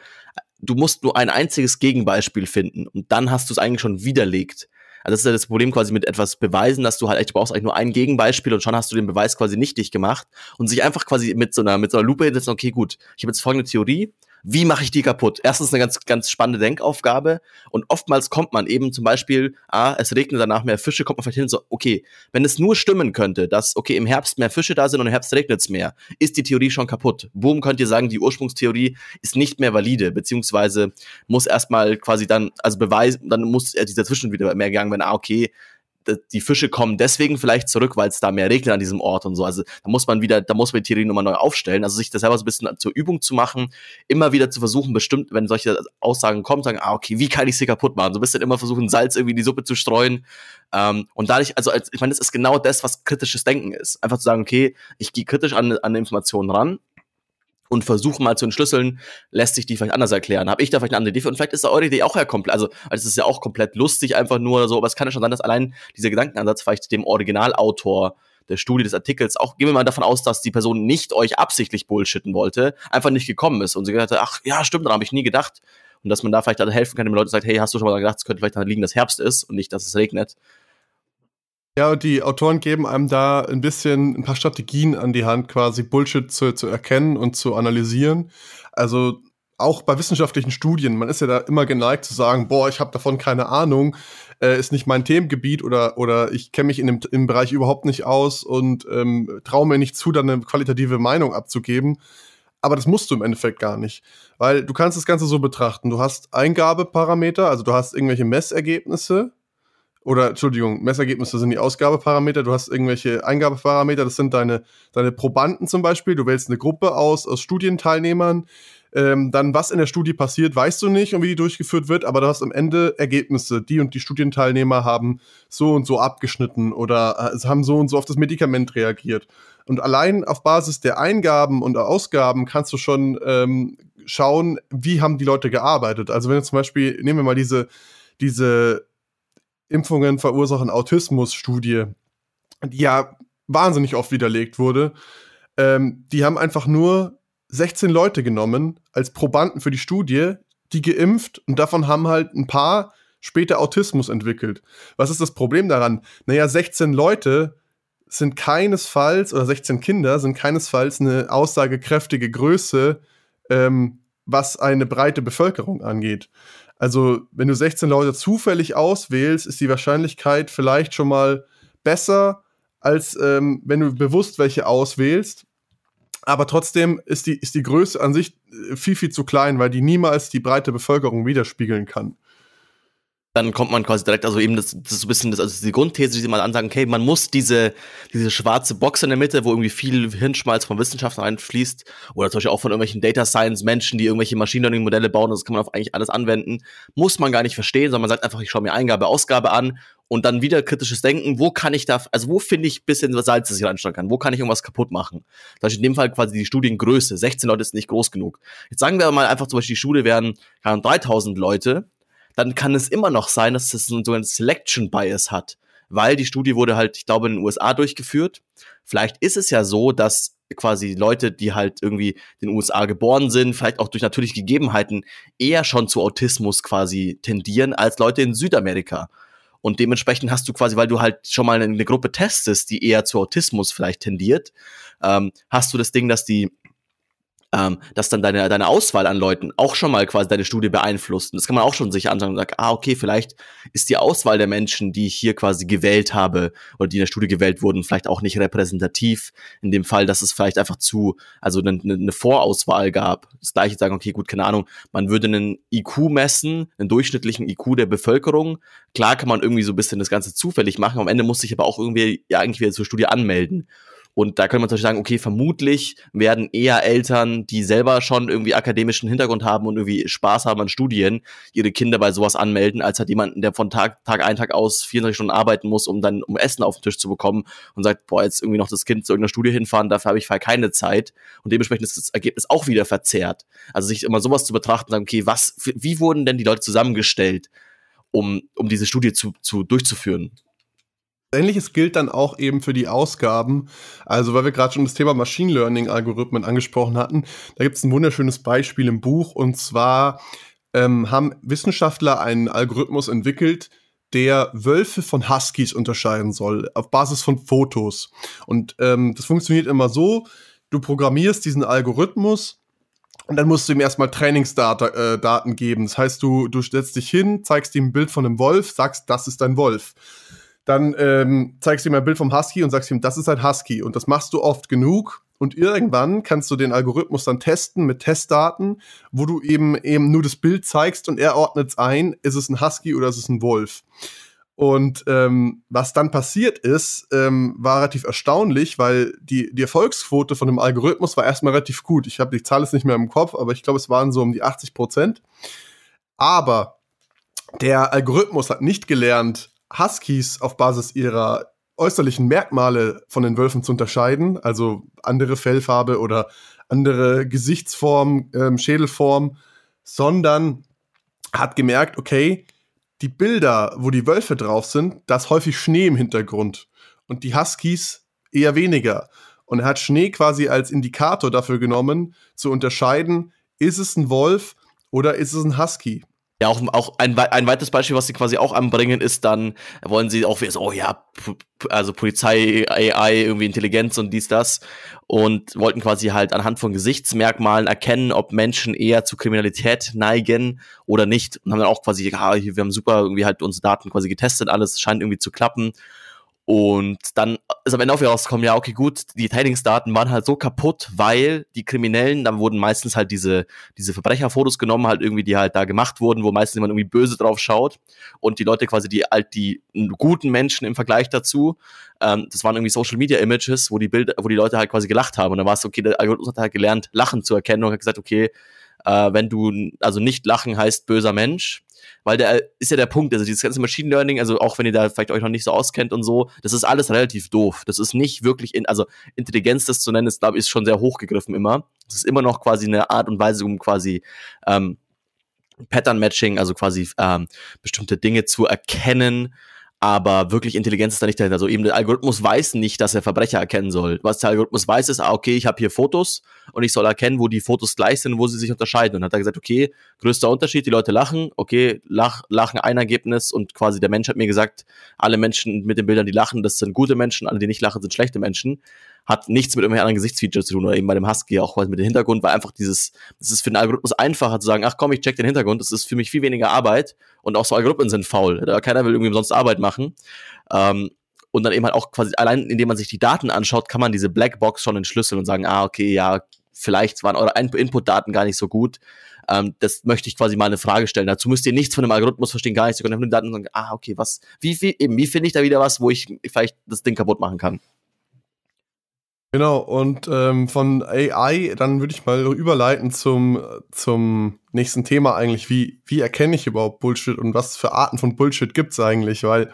du musst nur ein einziges Gegenbeispiel finden und dann hast du es eigentlich schon widerlegt. Also das ist ja das Problem quasi mit etwas beweisen, dass du halt echt brauchst eigentlich nur ein Gegenbeispiel und schon hast du den Beweis quasi nichtig gemacht und sich einfach quasi mit so einer mit so einer Lupe hinsetzen, okay, gut, ich habe jetzt folgende Theorie, wie mache ich die kaputt? Erstens eine ganz, ganz spannende Denkaufgabe und oftmals kommt man eben zum Beispiel, ah, es regnet danach mehr Fische, kommt man vielleicht hin so, okay, wenn es nur stimmen könnte, dass, okay, im Herbst mehr Fische da sind und im Herbst regnet es mehr, ist die Theorie schon kaputt. Boom, könnt ihr sagen, die Ursprungstheorie ist nicht mehr valide, beziehungsweise muss erstmal quasi dann, also beweisen, dann muss dieser Zwischen wieder mehr gegangen werden, ah, okay, die Fische kommen deswegen vielleicht zurück, weil es da mehr regnet an diesem Ort und so. Also da muss man wieder, da muss man die Theorie nochmal neu aufstellen. Also sich das selber so ein bisschen zur Übung zu machen, immer wieder zu versuchen, bestimmt, wenn solche Aussagen kommen, sagen, ah, okay, wie kann ich sie kaputt machen? So ein bisschen immer versuchen, Salz irgendwie in die Suppe zu streuen. Ähm, und dadurch, also als, ich meine, das ist genau das, was kritisches Denken ist. Einfach zu sagen, okay, ich gehe kritisch an, an Informationen ran, und versuchen mal zu entschlüsseln, lässt sich die vielleicht anders erklären. Habe ich da vielleicht eine andere Idee? Und vielleicht ist da eure Idee auch ja komplett, also es ist ja auch komplett lustig einfach nur oder so, aber es kann ja schon sein, dass allein dieser Gedankenansatz vielleicht dem Originalautor der Studie des Artikels, auch gehen wir mal davon aus, dass die Person nicht euch absichtlich bullshitten wollte, einfach nicht gekommen ist und sie gesagt hat, ach ja, stimmt, daran habe ich nie gedacht. Und dass man da vielleicht dann helfen kann, wenn Leute sagen, hey, hast du schon mal gedacht, es könnte vielleicht daran liegen, dass Herbst ist und nicht, dass es regnet. Ja, und die Autoren geben einem da ein bisschen ein paar Strategien an die Hand, quasi Bullshit zu, zu erkennen und zu analysieren. Also auch bei wissenschaftlichen Studien, man ist ja da immer geneigt zu sagen, boah, ich habe davon keine Ahnung, äh, ist nicht mein Themengebiet oder, oder ich kenne mich in dem im Bereich überhaupt nicht aus und ähm, traue mir nicht zu, dann eine qualitative Meinung abzugeben. Aber das musst du im Endeffekt gar nicht, weil du kannst das Ganze so betrachten. Du hast Eingabeparameter, also du hast irgendwelche Messergebnisse, oder Entschuldigung, Messergebnisse sind die Ausgabeparameter, du hast irgendwelche Eingabeparameter, das sind deine, deine Probanden zum Beispiel, du wählst eine Gruppe aus, aus Studienteilnehmern, ähm, dann was in der Studie passiert, weißt du nicht und wie die durchgeführt wird, aber du hast am Ende Ergebnisse. Die und die Studienteilnehmer haben so und so abgeschnitten oder äh, haben so und so auf das Medikament reagiert. Und allein auf Basis der Eingaben und Ausgaben kannst du schon ähm, schauen, wie haben die Leute gearbeitet. Also wenn du zum Beispiel, nehmen wir mal diese, diese Impfungen verursachen Autismus-Studie, die ja wahnsinnig oft widerlegt wurde, ähm, die haben einfach nur 16 Leute genommen als Probanden für die Studie, die geimpft und davon haben halt ein paar später Autismus entwickelt. Was ist das Problem daran? Naja, 16 Leute sind keinesfalls, oder 16 Kinder sind keinesfalls eine aussagekräftige Größe, ähm, was eine breite Bevölkerung angeht. Also, wenn du 16 Leute zufällig auswählst, ist die Wahrscheinlichkeit vielleicht schon mal besser, als ähm, wenn du bewusst welche auswählst. Aber trotzdem ist die, ist die Größe an sich äh, viel, viel zu klein, weil die niemals die breite Bevölkerung widerspiegeln kann dann kommt man quasi direkt, also eben das, das ist so ein bisschen das, also die Grundthese, die sie mal ansagen, okay, man muss diese, diese schwarze Box in der Mitte, wo irgendwie viel Hirnschmalz von Wissenschaftlern einfließt, oder zum Beispiel auch von irgendwelchen Data Science Menschen, die irgendwelche Machine Learning Modelle bauen, das kann man auf eigentlich alles anwenden, muss man gar nicht verstehen, sondern man sagt einfach, ich schaue mir Eingabe, Ausgabe an und dann wieder kritisches Denken, wo kann ich da, also wo finde ich ein bisschen Salz, das ich reinstellen kann, wo kann ich irgendwas kaputt machen? Da ist in dem Fall quasi die Studiengröße, 16 Leute ist nicht groß genug. Jetzt sagen wir mal einfach zum Beispiel, die Schule wären 3000 Leute, dann kann es immer noch sein, dass es so ein Selection Bias hat, weil die Studie wurde halt, ich glaube, in den USA durchgeführt. Vielleicht ist es ja so, dass quasi Leute, die halt irgendwie in den USA geboren sind, vielleicht auch durch natürliche Gegebenheiten eher schon zu Autismus quasi tendieren als Leute in Südamerika. Und dementsprechend hast du quasi, weil du halt schon mal eine Gruppe testest, die eher zu Autismus vielleicht tendiert, ähm, hast du das Ding, dass die ähm, dass dann deine, deine Auswahl an Leuten auch schon mal quasi deine Studie beeinflusst. Und das kann man auch schon sich anschauen und sagen, ah, okay, vielleicht ist die Auswahl der Menschen, die ich hier quasi gewählt habe oder die in der Studie gewählt wurden, vielleicht auch nicht repräsentativ. In dem Fall, dass es vielleicht einfach zu, also eine, eine Vorauswahl gab. Das gleiche sagen, okay, gut, keine Ahnung, man würde einen IQ messen, einen durchschnittlichen IQ der Bevölkerung. Klar kann man irgendwie so ein bisschen das Ganze zufällig machen, am Ende muss sich aber auch irgendwie ja eigentlich wieder zur Studie anmelden. Und da könnte man zum Beispiel sagen, okay, vermutlich werden eher Eltern, die selber schon irgendwie akademischen Hintergrund haben und irgendwie Spaß haben an Studien, ihre Kinder bei sowas anmelden, als halt jemanden, der von Tag, Tag ein, Tag aus 24 Stunden arbeiten muss, um dann um Essen auf den Tisch zu bekommen und sagt, boah, jetzt irgendwie noch das Kind zu irgendeiner Studie hinfahren, dafür habe ich halt keine Zeit. Und dementsprechend ist das Ergebnis auch wieder verzerrt. Also sich immer sowas zu betrachten, sagen, okay, was, wie wurden denn die Leute zusammengestellt, um, um diese Studie zu, zu durchzuführen? Ähnliches gilt dann auch eben für die Ausgaben. Also, weil wir gerade schon das Thema Machine Learning-Algorithmen angesprochen hatten, da gibt es ein wunderschönes Beispiel im Buch. Und zwar ähm, haben Wissenschaftler einen Algorithmus entwickelt, der Wölfe von Huskies unterscheiden soll, auf Basis von Fotos. Und ähm, das funktioniert immer so, du programmierst diesen Algorithmus und dann musst du ihm erstmal Trainingsdaten äh, geben. Das heißt, du, du stellst dich hin, zeigst ihm ein Bild von einem Wolf, sagst, das ist ein Wolf. Dann ähm, zeigst du ihm ein Bild vom Husky und sagst ihm, das ist ein Husky. Und das machst du oft genug. Und irgendwann kannst du den Algorithmus dann testen mit Testdaten, wo du eben eben nur das Bild zeigst und er ordnet es ein, ist es ein Husky oder ist es ein Wolf. Und ähm, was dann passiert ist, ähm, war relativ erstaunlich, weil die, die Erfolgsquote von dem Algorithmus war erstmal relativ gut. Ich habe die Zahl jetzt nicht mehr im Kopf, aber ich glaube, es waren so um die 80 Prozent. Aber der Algorithmus hat nicht gelernt, Huskies auf Basis ihrer äußerlichen Merkmale von den Wölfen zu unterscheiden, also andere Fellfarbe oder andere Gesichtsform, ähm, Schädelform, sondern hat gemerkt, okay, die Bilder, wo die Wölfe drauf sind, da ist häufig Schnee im Hintergrund und die Huskies eher weniger. Und er hat Schnee quasi als Indikator dafür genommen, zu unterscheiden, ist es ein Wolf oder ist es ein Husky. Ja, auch, auch ein, ein weiteres Beispiel, was sie quasi auch anbringen, ist dann, wollen sie auch oh ja, also Polizei, AI, irgendwie Intelligenz und dies, das. Und wollten quasi halt anhand von Gesichtsmerkmalen erkennen, ob Menschen eher zu Kriminalität neigen oder nicht. Und haben dann auch quasi, ja, wir haben super irgendwie halt unsere Daten quasi getestet, alles scheint irgendwie zu klappen. Und dann ist am Ende auch wieder rausgekommen, ja, okay, gut, die Trainingsdaten waren halt so kaputt, weil die Kriminellen, da wurden meistens halt diese, diese Verbrecherfotos genommen, halt irgendwie, die halt da gemacht wurden, wo meistens jemand irgendwie böse drauf schaut. Und die Leute quasi, die halt die guten Menschen im Vergleich dazu, ähm, das waren irgendwie Social Media Images, wo die Bilder, wo die Leute halt quasi gelacht haben. Und dann war es okay, der Algorithmus hat halt gelernt, Lachen zu erkennen und hat gesagt, okay, äh, wenn du, also nicht lachen heißt böser Mensch, weil der ist ja der Punkt, also dieses ganze Machine Learning, also auch wenn ihr da vielleicht euch noch nicht so auskennt und so, das ist alles relativ doof. Das ist nicht wirklich, in, also Intelligenz, das zu nennen, ist, glaube ich, schon sehr hochgegriffen immer. Das ist immer noch quasi eine Art und Weise, um quasi ähm, Pattern Matching, also quasi ähm, bestimmte Dinge zu erkennen aber wirklich Intelligenz ist da nicht dahinter. Also eben der Algorithmus weiß nicht, dass er Verbrecher erkennen soll. Was der Algorithmus weiß, ist, ah, okay, ich habe hier Fotos und ich soll erkennen, wo die Fotos gleich sind und wo sie sich unterscheiden. Und hat er gesagt, okay, größter Unterschied, die Leute lachen, okay, lach, lachen ein Ergebnis und quasi der Mensch hat mir gesagt, alle Menschen mit den Bildern, die lachen, das sind gute Menschen, alle, die nicht lachen, sind schlechte Menschen hat nichts mit irgendwelchen anderen Gesichtsfeatures zu tun oder eben bei dem Husky auch mit dem Hintergrund, weil einfach dieses, das ist für den Algorithmus einfacher zu sagen, ach komm, ich check den Hintergrund, das ist für mich viel weniger Arbeit und auch so Algorithmen sind faul. Keiner will irgendwie umsonst Arbeit machen. Ähm, und dann eben halt auch quasi allein, indem man sich die Daten anschaut, kann man diese Blackbox schon entschlüsseln und sagen, ah, okay, ja, vielleicht waren eure Input-Daten gar nicht so gut. Ähm, das möchte ich quasi mal eine Frage stellen. Dazu müsst ihr nichts von dem Algorithmus verstehen, gar nichts. Ihr könnt einfach Daten sagen, ah, okay, was, wie, wie, eben, wie finde ich da wieder was, wo ich vielleicht das Ding kaputt machen kann? Genau, und ähm, von AI, dann würde ich mal überleiten zum, zum nächsten Thema eigentlich. Wie, wie erkenne ich überhaupt Bullshit und was für Arten von Bullshit gibt's eigentlich? Weil,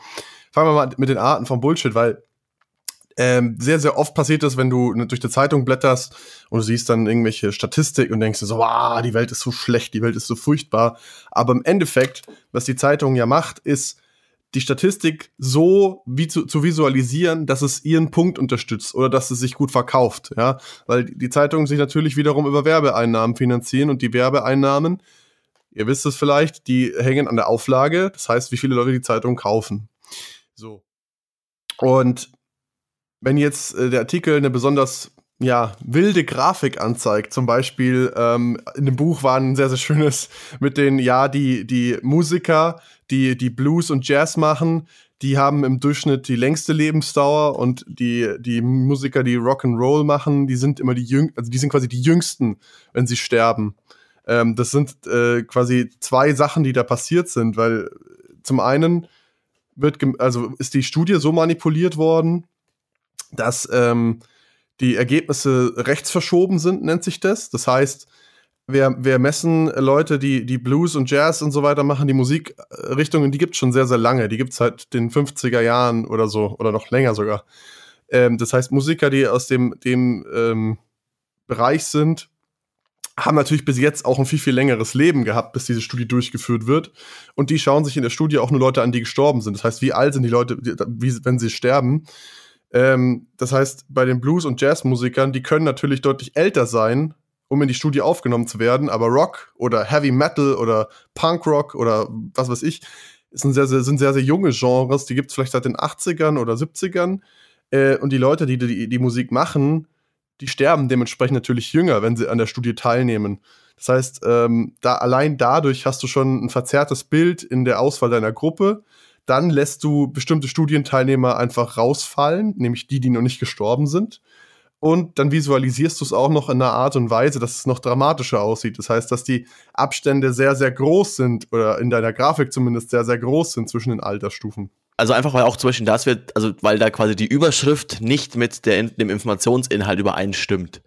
fangen wir mal mit den Arten von Bullshit, weil ähm, sehr, sehr oft passiert das, wenn du durch die Zeitung blätterst und du siehst dann irgendwelche Statistik und denkst dir so, wow, die Welt ist so schlecht, die Welt ist so furchtbar. Aber im Endeffekt, was die Zeitung ja macht, ist, die Statistik so wie zu, zu visualisieren, dass es ihren Punkt unterstützt oder dass es sich gut verkauft, ja, weil die Zeitungen sich natürlich wiederum über Werbeeinnahmen finanzieren und die Werbeeinnahmen, ihr wisst es vielleicht, die hängen an der Auflage, das heißt, wie viele Leute die Zeitung kaufen. So. Und wenn jetzt äh, der Artikel eine besonders ja, wilde Grafik anzeigt. Zum Beispiel ähm, in dem Buch war ein sehr, sehr schönes mit den, ja, die, die Musiker, die, die Blues und Jazz machen, die haben im Durchschnitt die längste Lebensdauer und die, die Musiker, die Rock'n'Roll machen, die sind immer die jüngsten, also die sind quasi die jüngsten, wenn sie sterben. Ähm, das sind äh, quasi zwei Sachen, die da passiert sind, weil zum einen wird, also ist die Studie so manipuliert worden, dass ähm, die Ergebnisse rechts verschoben sind, nennt sich das. Das heißt, wir, wir messen Leute, die, die Blues und Jazz und so weiter machen, die Musikrichtungen, die gibt es schon sehr, sehr lange. Die gibt es seit den 50er Jahren oder so, oder noch länger sogar. Ähm, das heißt, Musiker, die aus dem, dem ähm, Bereich sind, haben natürlich bis jetzt auch ein viel, viel längeres Leben gehabt, bis diese Studie durchgeführt wird. Und die schauen sich in der Studie auch nur Leute an, die gestorben sind. Das heißt, wie alt sind die Leute, wie, wenn sie sterben? Ähm, das heißt, bei den Blues- und Jazzmusikern, die können natürlich deutlich älter sein, um in die Studie aufgenommen zu werden, aber Rock oder Heavy Metal oder Punk Rock oder was weiß ich, sind sehr, sehr, sind sehr, sehr junge Genres, die gibt es vielleicht seit den 80ern oder 70ern. Äh, und die Leute, die, die die Musik machen, die sterben dementsprechend natürlich jünger, wenn sie an der Studie teilnehmen. Das heißt, ähm, da allein dadurch hast du schon ein verzerrtes Bild in der Auswahl deiner Gruppe. Dann lässt du bestimmte Studienteilnehmer einfach rausfallen, nämlich die, die noch nicht gestorben sind. Und dann visualisierst du es auch noch in einer Art und Weise, dass es noch dramatischer aussieht. Das heißt, dass die Abstände sehr, sehr groß sind oder in deiner Grafik zumindest sehr, sehr groß sind zwischen den Altersstufen. Also einfach, weil auch zum Beispiel das wird, also weil da quasi die Überschrift nicht mit der, dem Informationsinhalt übereinstimmt.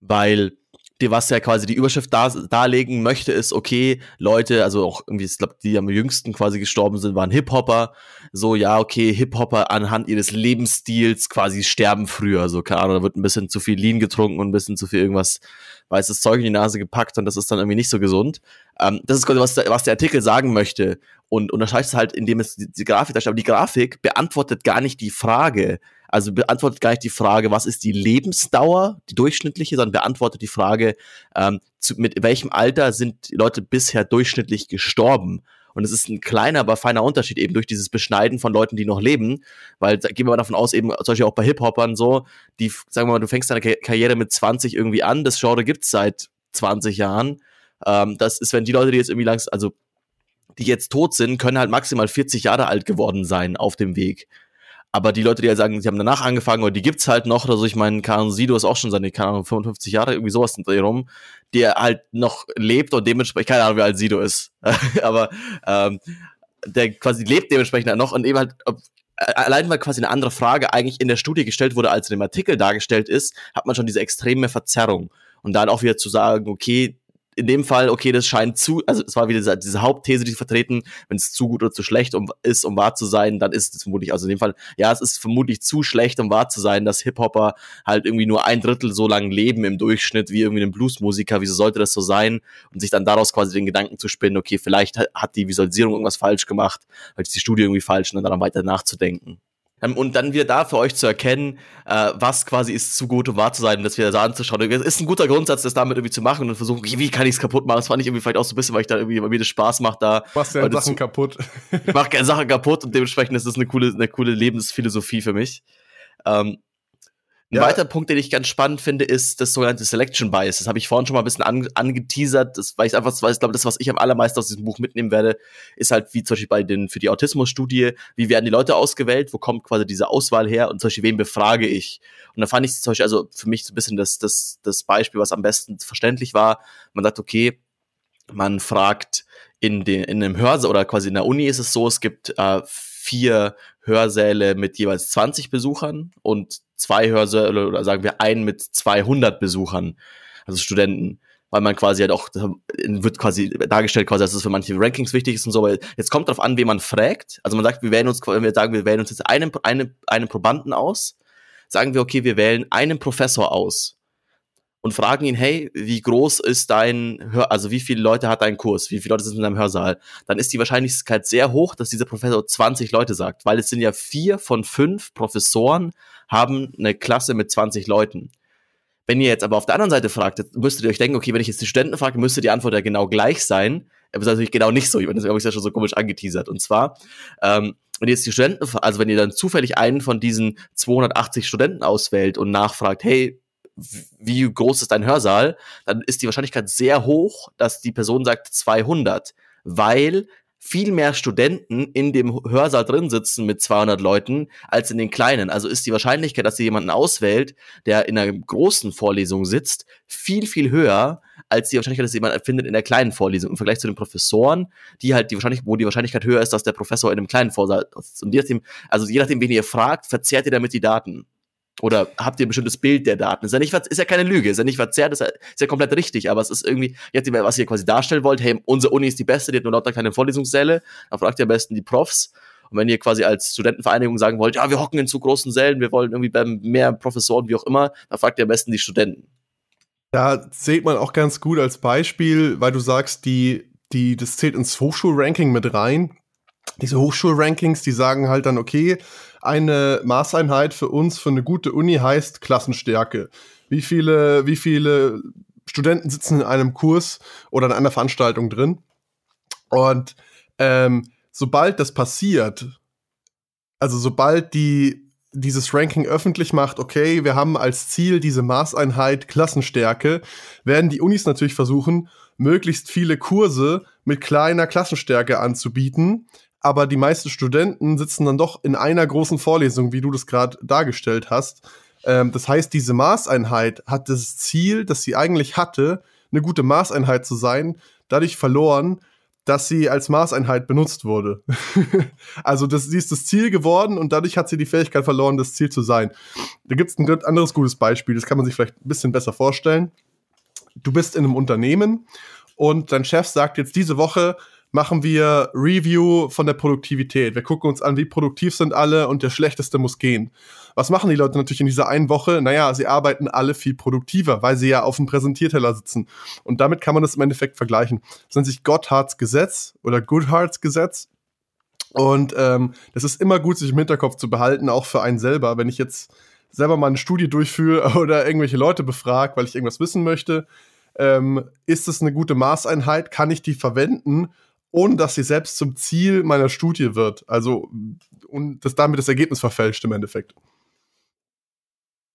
Weil die, was ja quasi die Überschrift da, darlegen möchte, ist, okay, Leute, also auch irgendwie, ich glaube, die am jüngsten quasi gestorben sind, waren Hip-Hopper. So, ja, okay, Hip-Hopper anhand ihres Lebensstils quasi sterben früher. So, keine Ahnung, da wird ein bisschen zu viel Lean getrunken und ein bisschen zu viel irgendwas weißes Zeug in die Nase gepackt und das ist dann irgendwie nicht so gesund. Ähm, das ist quasi, was der, was der Artikel sagen möchte. Und unterscheidet es halt, indem es die, die Grafik darstellt. Aber die Grafik beantwortet gar nicht die Frage, also beantwortet gar nicht die Frage, was ist die Lebensdauer, die durchschnittliche, sondern beantwortet die Frage, ähm, zu, mit welchem Alter sind die Leute bisher durchschnittlich gestorben. Und es ist ein kleiner, aber feiner Unterschied eben durch dieses Beschneiden von Leuten, die noch leben. Weil gehen wir mal davon aus, eben zum Beispiel auch bei Hip-Hopern so, die, sagen wir mal, du fängst deine Karriere mit 20 irgendwie an, das Genre gibt's seit 20 Jahren. Ähm, das ist, wenn die Leute, die jetzt irgendwie langsam, also die jetzt tot sind, können halt maximal 40 Jahre alt geworden sein auf dem Weg. Aber die Leute, die halt sagen, sie haben danach angefangen oder die gibt's halt noch, oder so, ich meine, Karin Sido ist auch schon seine, keine Ahnung, 55 Jahre, irgendwie sowas in Dreh rum, der halt noch lebt und dementsprechend, keine Ahnung, wie alt Sido ist. aber ähm, der quasi lebt dementsprechend halt noch und eben halt, äh, allein weil quasi eine andere Frage eigentlich in der Studie gestellt wurde, als in dem Artikel dargestellt ist, hat man schon diese extreme Verzerrung. Und dann auch wieder zu sagen, okay, in dem Fall, okay, das scheint zu, also es war wieder diese, diese Hauptthese, die sie vertreten, wenn es zu gut oder zu schlecht um, ist, um wahr zu sein, dann ist es vermutlich, also in dem Fall, ja, es ist vermutlich zu schlecht, um wahr zu sein, dass Hip-Hopper halt irgendwie nur ein Drittel so lang leben im Durchschnitt wie irgendwie ein Bluesmusiker, wieso sollte das so sein? Und sich dann daraus quasi den Gedanken zu spinnen, okay, vielleicht hat die Visualisierung irgendwas falsch gemacht, ist die Studie irgendwie falsch und dann daran weiter nachzudenken. Ähm, und dann wieder da für euch zu erkennen, äh, was quasi ist zu gut, um wahr zu sein, das wieder da anzuschauen. Es ist ein guter Grundsatz, das damit irgendwie zu machen und versuchen, wie kann ich es kaputt machen? Das fand ich irgendwie vielleicht auch so ein bisschen, weil ich da irgendwie, weil mir das Spaß macht, da. Machst ja Sachen kaputt. ich mach gerne Sachen kaputt und dementsprechend ist das eine coole, eine coole Lebensphilosophie für mich. Ähm, ein ja. weiterer Punkt, den ich ganz spannend finde, ist das sogenannte Selection Bias. Das habe ich vorhin schon mal ein bisschen an, angeteasert, das, weil ich einfach, weil ich glaube, das, was ich am allermeisten aus diesem Buch mitnehmen werde, ist halt wie zum Beispiel bei den, für die Autismus-Studie, wie werden die Leute ausgewählt, wo kommt quasi diese Auswahl her und zum Beispiel, wen befrage ich? Und da fand ich zum Beispiel, also für mich so ein bisschen das, das, das Beispiel, was am besten verständlich war. Man sagt, okay, man fragt in, den, in einem Hörsaal oder quasi in der Uni ist es so, es gibt äh, vier Hörsäle mit jeweils 20 Besuchern und zwei Hörsäle oder sagen wir einen mit 200 Besuchern, also Studenten, weil man quasi halt auch, wird quasi dargestellt, quasi, dass es für manche Rankings wichtig ist und so, weil jetzt kommt darauf an, wen man fragt. Also man sagt, wir wählen uns, wenn wir sagen, wir wählen uns jetzt einen, einen, einen Probanden aus, sagen wir, okay, wir wählen einen Professor aus und fragen ihn, hey, wie groß ist dein Hör, also wie viele Leute hat dein Kurs, wie viele Leute sind in deinem Hörsaal, dann ist die Wahrscheinlichkeit sehr hoch, dass dieser Professor 20 Leute sagt, weil es sind ja vier von fünf Professoren haben eine Klasse mit 20 Leuten. Wenn ihr jetzt aber auf der anderen Seite fragt, müsstet ihr euch denken, okay, wenn ich jetzt die Studenten frage, müsste die Antwort ja genau gleich sein. Aber das ist natürlich genau nicht so. Ich meine, das habe ich ja schon so komisch angeteasert. Und zwar, ähm, wenn ihr jetzt die Studenten, also wenn ihr dann zufällig einen von diesen 280 Studenten auswählt und nachfragt, hey, wie groß ist dein Hörsaal, dann ist die Wahrscheinlichkeit sehr hoch, dass die Person sagt 200, weil viel mehr Studenten in dem Hörsaal drin sitzen mit 200 Leuten als in den kleinen. Also ist die Wahrscheinlichkeit, dass sie jemanden auswählt, der in einer großen Vorlesung sitzt, viel, viel höher als die Wahrscheinlichkeit, dass jemand findet in der kleinen Vorlesung. Im Vergleich zu den Professoren, die halt die Wahrscheinlichkeit, wo die Wahrscheinlichkeit höher ist, dass der Professor in einem kleinen Vorsaal sitzt. Und je nachdem, also je nachdem, wen ihr fragt, verzerrt ihr damit die Daten. Oder habt ihr ein bestimmtes Bild der Daten? Ist ja, nicht, ist ja keine Lüge, ist ja nicht verzerrt, ist ja, ist ja komplett richtig, aber es ist irgendwie, jetzt, was ihr quasi darstellen wollt, hey, unsere Uni ist die beste, die hat nur lauter kleine Vorlesungssäle, dann fragt ihr am besten die Profs. Und wenn ihr quasi als Studentenvereinigung sagen wollt, ja, wir hocken in zu großen Sälen, wir wollen irgendwie mehr Professoren, wie auch immer, dann fragt ihr am besten die Studenten. Da sieht man auch ganz gut als Beispiel, weil du sagst, die, die, das zählt ins Hochschulranking mit rein. Diese Hochschulrankings, die sagen halt dann, okay, eine Maßeinheit für uns, für eine gute Uni heißt Klassenstärke. Wie viele, wie viele Studenten sitzen in einem Kurs oder in einer Veranstaltung drin? Und ähm, sobald das passiert, also sobald die dieses Ranking öffentlich macht, okay, wir haben als Ziel diese Maßeinheit Klassenstärke, werden die Unis natürlich versuchen, möglichst viele Kurse mit kleiner Klassenstärke anzubieten. Aber die meisten Studenten sitzen dann doch in einer großen Vorlesung, wie du das gerade dargestellt hast. Ähm, das heißt, diese Maßeinheit hat das Ziel, das sie eigentlich hatte, eine gute Maßeinheit zu sein, dadurch verloren, dass sie als Maßeinheit benutzt wurde. also das, sie ist das Ziel geworden und dadurch hat sie die Fähigkeit verloren, das Ziel zu sein. Da gibt es ein anderes gutes Beispiel, das kann man sich vielleicht ein bisschen besser vorstellen. Du bist in einem Unternehmen und dein Chef sagt jetzt diese Woche, machen wir Review von der Produktivität. Wir gucken uns an, wie produktiv sind alle und der Schlechteste muss gehen. Was machen die Leute natürlich in dieser einen Woche? Naja, sie arbeiten alle viel produktiver, weil sie ja auf dem Präsentierteller sitzen. Und damit kann man das im Endeffekt vergleichen. Das nennt sich Gotthards Gesetz oder Goodharts Gesetz. Und ähm, das ist immer gut, sich im Hinterkopf zu behalten, auch für einen selber. Wenn ich jetzt selber mal eine Studie durchführe oder irgendwelche Leute befrage, weil ich irgendwas wissen möchte, ähm, ist es eine gute Maßeinheit? Kann ich die verwenden? Ohne dass sie selbst zum Ziel meiner Studie wird. Also, und das damit das Ergebnis verfälscht im Endeffekt.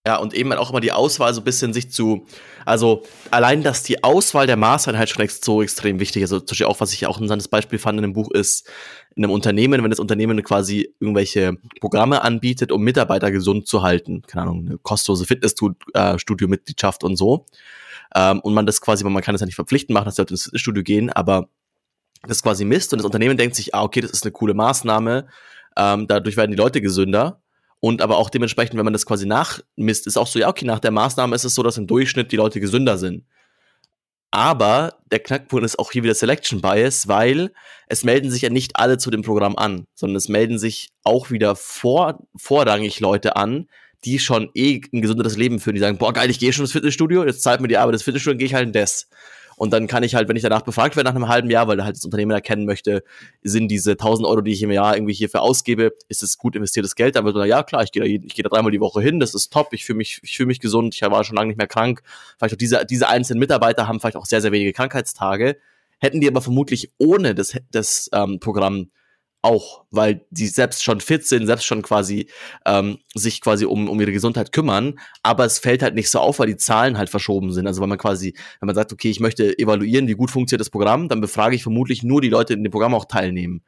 Ja, und eben auch immer die Auswahl so ein bisschen sich zu, also allein, dass die Auswahl der Maßeinheit schon so extrem wichtig ist. Also zum Beispiel auch, was ich auch ein interessantes Beispiel fand in dem Buch ist, in einem Unternehmen, wenn das Unternehmen quasi irgendwelche Programme anbietet, um Mitarbeiter gesund zu halten, keine Ahnung, eine kostenlose Fitnessstudio-Mitgliedschaft und so, ähm, und man das quasi, man kann das ja nicht verpflichtend machen, dass die Leute ins Fitnessstudio gehen, aber das quasi misst und das Unternehmen denkt sich, ah, okay, das ist eine coole Maßnahme, ähm, dadurch werden die Leute gesünder. Und aber auch dementsprechend, wenn man das quasi nachmisst, ist auch so, ja, okay, nach der Maßnahme ist es so, dass im Durchschnitt die Leute gesünder sind. Aber der Knackpunkt ist auch hier wieder Selection Bias, weil es melden sich ja nicht alle zu dem Programm an, sondern es melden sich auch wieder vor, vorrangig Leute an, die schon eh ein gesünderes Leben führen. Die sagen, boah, geil, ich gehe schon ins Fitnessstudio, jetzt zahlt mir die Arbeit des Fitnessstudios, gehe ich halt in das. Und dann kann ich halt, wenn ich danach befragt werde nach einem halben Jahr, weil halt das Unternehmen erkennen möchte, sind diese 1000 Euro, die ich im Jahr irgendwie hierfür ausgebe, ist es gut investiertes Geld? Dann wird man, ja klar, ich gehe da, ich gehe da dreimal die Woche hin, das ist top, ich fühle mich, ich fühle mich gesund, ich war schon lange nicht mehr krank. Vielleicht auch diese, diese einzelnen Mitarbeiter haben vielleicht auch sehr, sehr wenige Krankheitstage. Hätten die aber vermutlich ohne das, das ähm, Programm auch, weil die selbst schon fit sind, selbst schon quasi ähm, sich quasi um, um ihre Gesundheit kümmern, aber es fällt halt nicht so auf, weil die Zahlen halt verschoben sind. Also wenn man quasi, wenn man sagt, okay, ich möchte evaluieren, wie gut funktioniert das Programm, dann befrage ich vermutlich nur die Leute, die in dem Programm auch teilnehmen.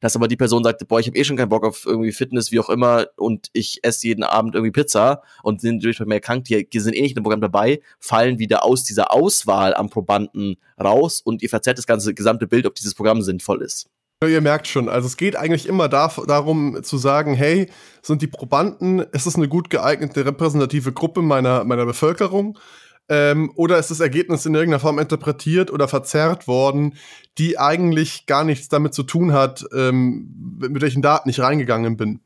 Dass aber die Person sagt, boah, ich habe eh schon keinen Bock auf irgendwie Fitness, wie auch immer, und ich esse jeden Abend irgendwie Pizza und sind durch mehr krank, die, die sind eh nicht dem Programm dabei, fallen wieder aus dieser Auswahl am Probanden raus und ihr verzerrt das ganze gesamte Bild, ob dieses Programm sinnvoll ist. Ihr merkt schon, also es geht eigentlich immer da, darum zu sagen, hey, sind die Probanden, ist es eine gut geeignete repräsentative Gruppe meiner, meiner Bevölkerung? Ähm, oder ist das Ergebnis in irgendeiner Form interpretiert oder verzerrt worden, die eigentlich gar nichts damit zu tun hat, ähm, mit welchen Daten ich reingegangen bin?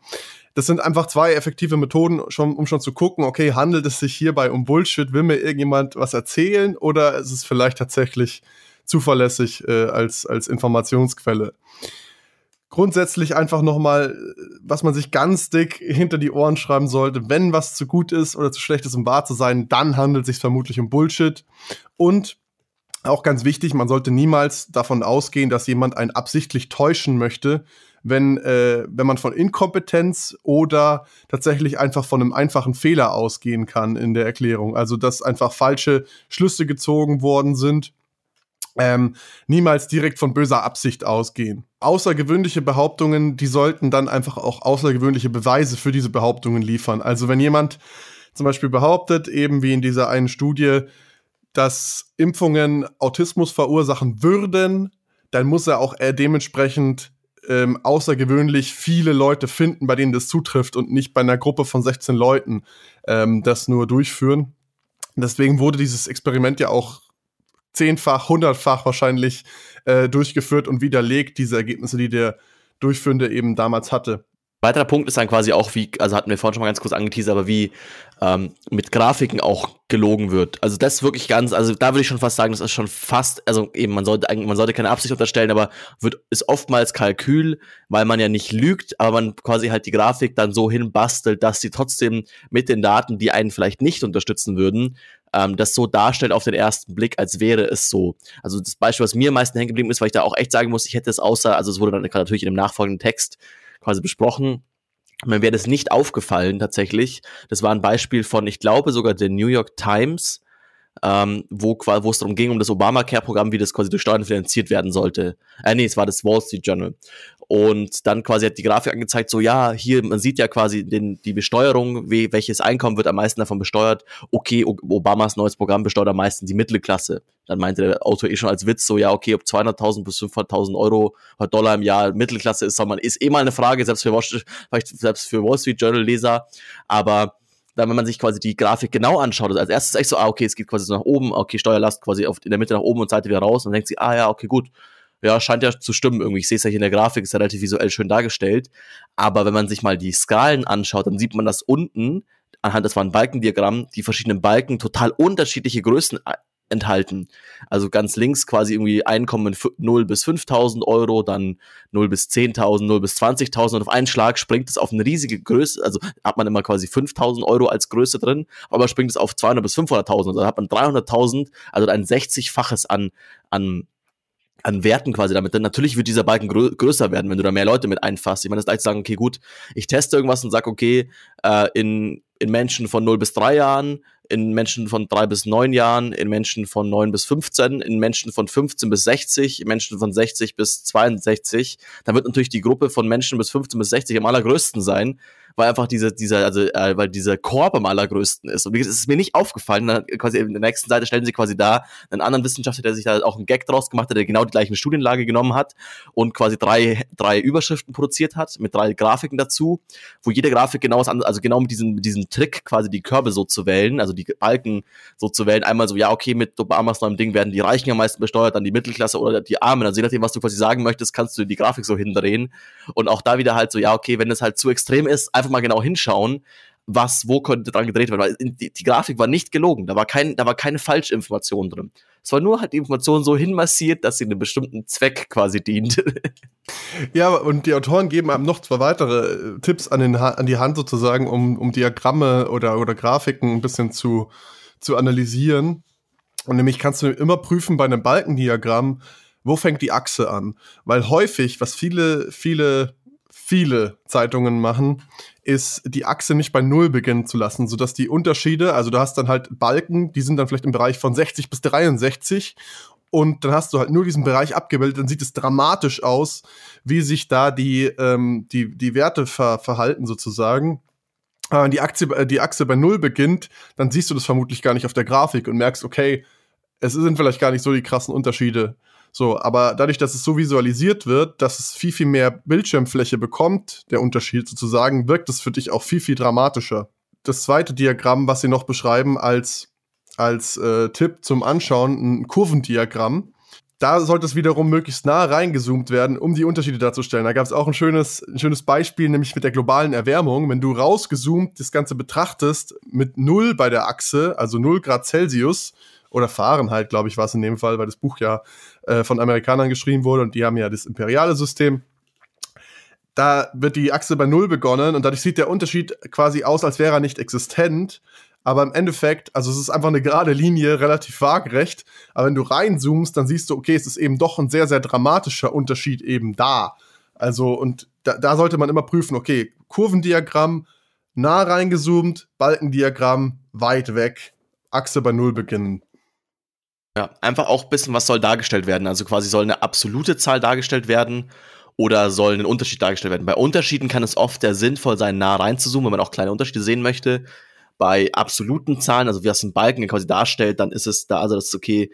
Das sind einfach zwei effektive Methoden, schon, um schon zu gucken, okay, handelt es sich hierbei um Bullshit? Will mir irgendjemand was erzählen? Oder ist es vielleicht tatsächlich zuverlässig äh, als, als Informationsquelle. Grundsätzlich einfach nochmal, was man sich ganz dick hinter die Ohren schreiben sollte, wenn was zu gut ist oder zu schlecht ist, um wahr zu sein, dann handelt es sich vermutlich um Bullshit. Und auch ganz wichtig, man sollte niemals davon ausgehen, dass jemand einen absichtlich täuschen möchte, wenn, äh, wenn man von Inkompetenz oder tatsächlich einfach von einem einfachen Fehler ausgehen kann in der Erklärung. Also, dass einfach falsche Schlüsse gezogen worden sind ähm, niemals direkt von böser Absicht ausgehen. Außergewöhnliche Behauptungen, die sollten dann einfach auch außergewöhnliche Beweise für diese Behauptungen liefern. Also wenn jemand zum Beispiel behauptet, eben wie in dieser einen Studie, dass Impfungen Autismus verursachen würden, dann muss er auch äh, dementsprechend ähm, außergewöhnlich viele Leute finden, bei denen das zutrifft und nicht bei einer Gruppe von 16 Leuten ähm, das nur durchführen. Deswegen wurde dieses Experiment ja auch zehnfach, hundertfach wahrscheinlich äh, durchgeführt und widerlegt, diese Ergebnisse, die der Durchführende eben damals hatte. Weiterer Punkt ist dann quasi auch, wie, also hatten wir vorhin schon mal ganz kurz angeteasert, aber wie ähm, mit Grafiken auch gelogen wird. Also das ist wirklich ganz, also da würde ich schon fast sagen, das ist schon fast, also eben, man sollte man sollte keine Absicht unterstellen, aber wird, ist oftmals Kalkül, weil man ja nicht lügt, aber man quasi halt die Grafik dann so hinbastelt, dass sie trotzdem mit den Daten, die einen vielleicht nicht unterstützen würden, ähm, das so darstellt auf den ersten Blick, als wäre es so. Also das Beispiel, was mir am meisten hängen geblieben ist, weil ich da auch echt sagen muss, ich hätte es außer, also es wurde dann natürlich in dem nachfolgenden Text quasi besprochen. Mir wäre das nicht aufgefallen tatsächlich. Das war ein Beispiel von, ich glaube sogar der New York Times, ähm, wo, wo es darum ging, um das Obamacare-Programm, wie das quasi durch Steuern finanziert werden sollte. Äh, nee, es war das Wall Street Journal. Und dann quasi hat die Grafik angezeigt, so ja, hier, man sieht ja quasi den, die Besteuerung, wie, welches Einkommen wird am meisten davon besteuert. Okay, Obamas neues Programm besteuert am meisten die Mittelklasse. Dann meinte der Autor eh schon als Witz so, ja, okay, ob 200.000 bis 500.000 Euro oder Dollar im Jahr Mittelklasse ist, man ist eh mal eine Frage, selbst für, vielleicht selbst für Wall Street Journal Leser. Aber dann, wenn man sich quasi die Grafik genau anschaut, also als erstes echt so, ah, okay, es geht quasi so nach oben, okay, Steuerlast quasi auf, in der Mitte nach oben und Seite wieder raus und dann denkt sie, ah ja, okay, gut, ja, scheint ja zu stimmen irgendwie. Ich sehe es ja hier in der Grafik, ist ja relativ visuell schön dargestellt. Aber wenn man sich mal die Skalen anschaut, dann sieht man, dass unten, anhand, das war Balkendiagramm, die verschiedenen Balken total unterschiedliche Größen äh, enthalten. Also ganz links quasi irgendwie Einkommen 0 bis 5000 Euro, dann 0 bis 10.000, 0 bis 20.000 und auf einen Schlag springt es auf eine riesige Größe, also hat man immer quasi 5000 Euro als Größe drin, aber springt es auf 200 bis 500.000, also dann hat man 300.000, also ein 60-faches an, an an Werten quasi damit. Denn natürlich wird dieser Balken grö größer werden, wenn du da mehr Leute mit einfasst. Ich meine, das ist leicht zu sagen, okay, gut, ich teste irgendwas und sag, okay, äh, in, in Menschen von 0 bis 3 Jahren, in Menschen von 3 bis 9 Jahren, in Menschen von 9 bis 15, in Menschen von 15 bis 60, in Menschen von 60 bis 62, dann wird natürlich die Gruppe von Menschen bis 15 bis 60 am allergrößten sein weil einfach diese, dieser, also, äh, weil dieser Korb am allergrößten ist. Und es ist mir nicht aufgefallen. Dann quasi in der nächsten Seite stellen sie quasi da einen anderen Wissenschaftler, der sich da auch einen Gag draus gemacht hat, der genau die gleiche Studienlage genommen hat und quasi drei, drei Überschriften produziert hat mit drei Grafiken dazu, wo jede Grafik genau was anderes, also genau mit diesem, mit diesem Trick quasi die Körbe so zu wählen, also die Balken so zu wählen. Einmal so, ja, okay, mit Obamas neuem Ding werden die Reichen am meisten besteuert, dann die Mittelklasse oder die Armen. Also je nachdem, was du quasi sagen möchtest, kannst du die Grafik so hindrehen. Und auch da wieder halt so, ja, okay, wenn es halt zu extrem ist, einfach mal genau hinschauen, was, wo könnte dran gedreht werden. Weil die, die, Grafik war nicht gelogen, da war, kein, da war keine Falschinformation drin. Es war nur halt die Information so hinmassiert, dass sie einem bestimmten Zweck quasi dient. Ja, und die Autoren geben einem noch zwei weitere äh, Tipps an, den, an die Hand sozusagen, um, um Diagramme oder, oder Grafiken ein bisschen zu, zu analysieren. Und nämlich kannst du immer prüfen bei einem Balkendiagramm, wo fängt die Achse an? Weil häufig, was viele, viele viele Zeitungen machen, ist die Achse nicht bei Null beginnen zu lassen, sodass die Unterschiede, also du hast dann halt Balken, die sind dann vielleicht im Bereich von 60 bis 63 und dann hast du halt nur diesen Bereich abgebildet, dann sieht es dramatisch aus, wie sich da die, ähm, die, die Werte ver verhalten sozusagen. Wenn die, Aktie, äh, die Achse bei Null beginnt, dann siehst du das vermutlich gar nicht auf der Grafik und merkst, okay, es sind vielleicht gar nicht so die krassen Unterschiede. So, aber dadurch, dass es so visualisiert wird, dass es viel, viel mehr Bildschirmfläche bekommt, der Unterschied sozusagen, wirkt es für dich auch viel, viel dramatischer. Das zweite Diagramm, was sie noch beschreiben als, als äh, Tipp zum Anschauen, ein Kurvendiagramm. Da sollte es wiederum möglichst nah reingezoomt werden, um die Unterschiede darzustellen. Da gab es auch ein schönes, ein schönes Beispiel, nämlich mit der globalen Erwärmung. Wenn du rausgezoomt das Ganze betrachtest, mit 0 bei der Achse, also 0 Grad Celsius, oder Fahrenheit, glaube ich, war es in dem Fall, weil das Buch ja äh, von Amerikanern geschrieben wurde und die haben ja das imperiale System. Da wird die Achse bei Null begonnen und dadurch sieht der Unterschied quasi aus, als wäre er nicht existent. Aber im Endeffekt, also es ist einfach eine gerade Linie, relativ waagerecht. Aber wenn du reinzoomst, dann siehst du, okay, es ist eben doch ein sehr, sehr dramatischer Unterschied eben da. Also, und da, da sollte man immer prüfen, okay, Kurvendiagramm, nah reingezoomt, Balkendiagramm, weit weg, Achse bei Null beginnen. Ja, einfach auch ein bisschen, was soll dargestellt werden. Also quasi soll eine absolute Zahl dargestellt werden oder soll ein Unterschied dargestellt werden. Bei Unterschieden kann es oft sehr sinnvoll sein, nah reinzuzoomen, wenn man auch kleine Unterschiede sehen möchte. Bei absoluten Zahlen, also wie das ein Balken quasi darstellt, dann ist es da, also das ist okay,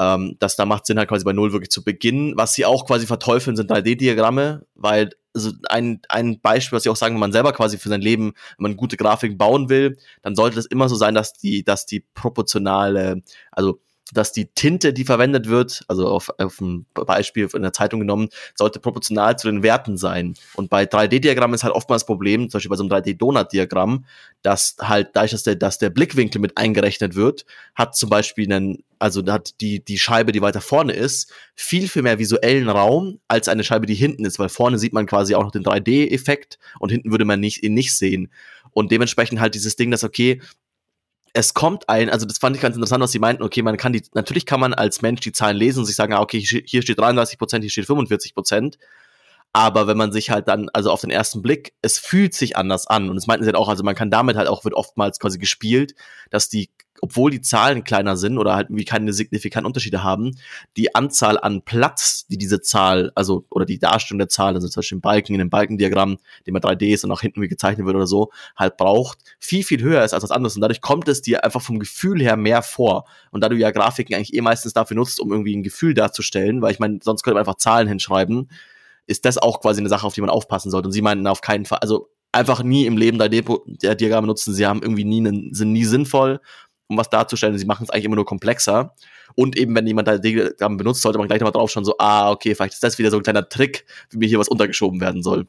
ähm, dass da macht Sinn halt quasi bei Null wirklich zu beginnen. Was sie auch quasi verteufeln, sind 3D-Diagramme, weil also ein, ein Beispiel, was ich auch sagen, wenn man selber quasi für sein Leben, wenn man gute Grafiken bauen will, dann sollte es immer so sein, dass die, dass die proportionale, also dass die Tinte, die verwendet wird, also auf, auf ein Beispiel in der Zeitung genommen, sollte proportional zu den Werten sein. Und bei 3D-Diagrammen ist halt oftmals das Problem, zum Beispiel bei so einem 3D-Donut-Diagramm, dass halt dadurch, dass der, dass der Blickwinkel mit eingerechnet wird, hat zum Beispiel einen, also hat die, die Scheibe, die weiter vorne ist, viel, viel mehr visuellen Raum als eine Scheibe, die hinten ist, weil vorne sieht man quasi auch noch den 3D-Effekt und hinten würde man nicht, ihn nicht sehen. Und dementsprechend halt dieses Ding, dass okay, es kommt ein, also das fand ich ganz interessant, was sie meinten, okay, man kann die, natürlich kann man als Mensch die Zahlen lesen und sich sagen, ah, okay, hier steht 33 Prozent, hier steht 45 Prozent. Aber wenn man sich halt dann, also auf den ersten Blick, es fühlt sich anders an. Und das meinten sie halt auch, also man kann damit halt auch, wird oftmals quasi gespielt, dass die obwohl die Zahlen kleiner sind oder halt irgendwie keine signifikanten Unterschiede haben, die Anzahl an Platz, die diese Zahl, also oder die Darstellung der Zahl, also zum Beispiel im Balken, in einem Balkendiagramm, dem man 3D ist und auch hinten wie gezeichnet wird oder so, halt braucht, viel, viel höher ist als was anderes. Und dadurch kommt es dir einfach vom Gefühl her mehr vor. Und da du ja Grafiken eigentlich eh meistens dafür nutzt, um irgendwie ein Gefühl darzustellen, weil ich meine, sonst könnte man einfach Zahlen hinschreiben, ist das auch quasi eine Sache, auf die man aufpassen sollte. Und sie meinten auf keinen Fall, also einfach nie im Leben 3D-Diagramme nutzen. Sie haben irgendwie nie, sind nie sinnvoll um was darzustellen. Sie machen es eigentlich immer nur komplexer. Und eben, wenn jemand da Diagramm benutzt, sollte man gleich nochmal drauf schauen, so, ah, okay, vielleicht ist das wieder so ein kleiner Trick, wie mir hier was untergeschoben werden soll.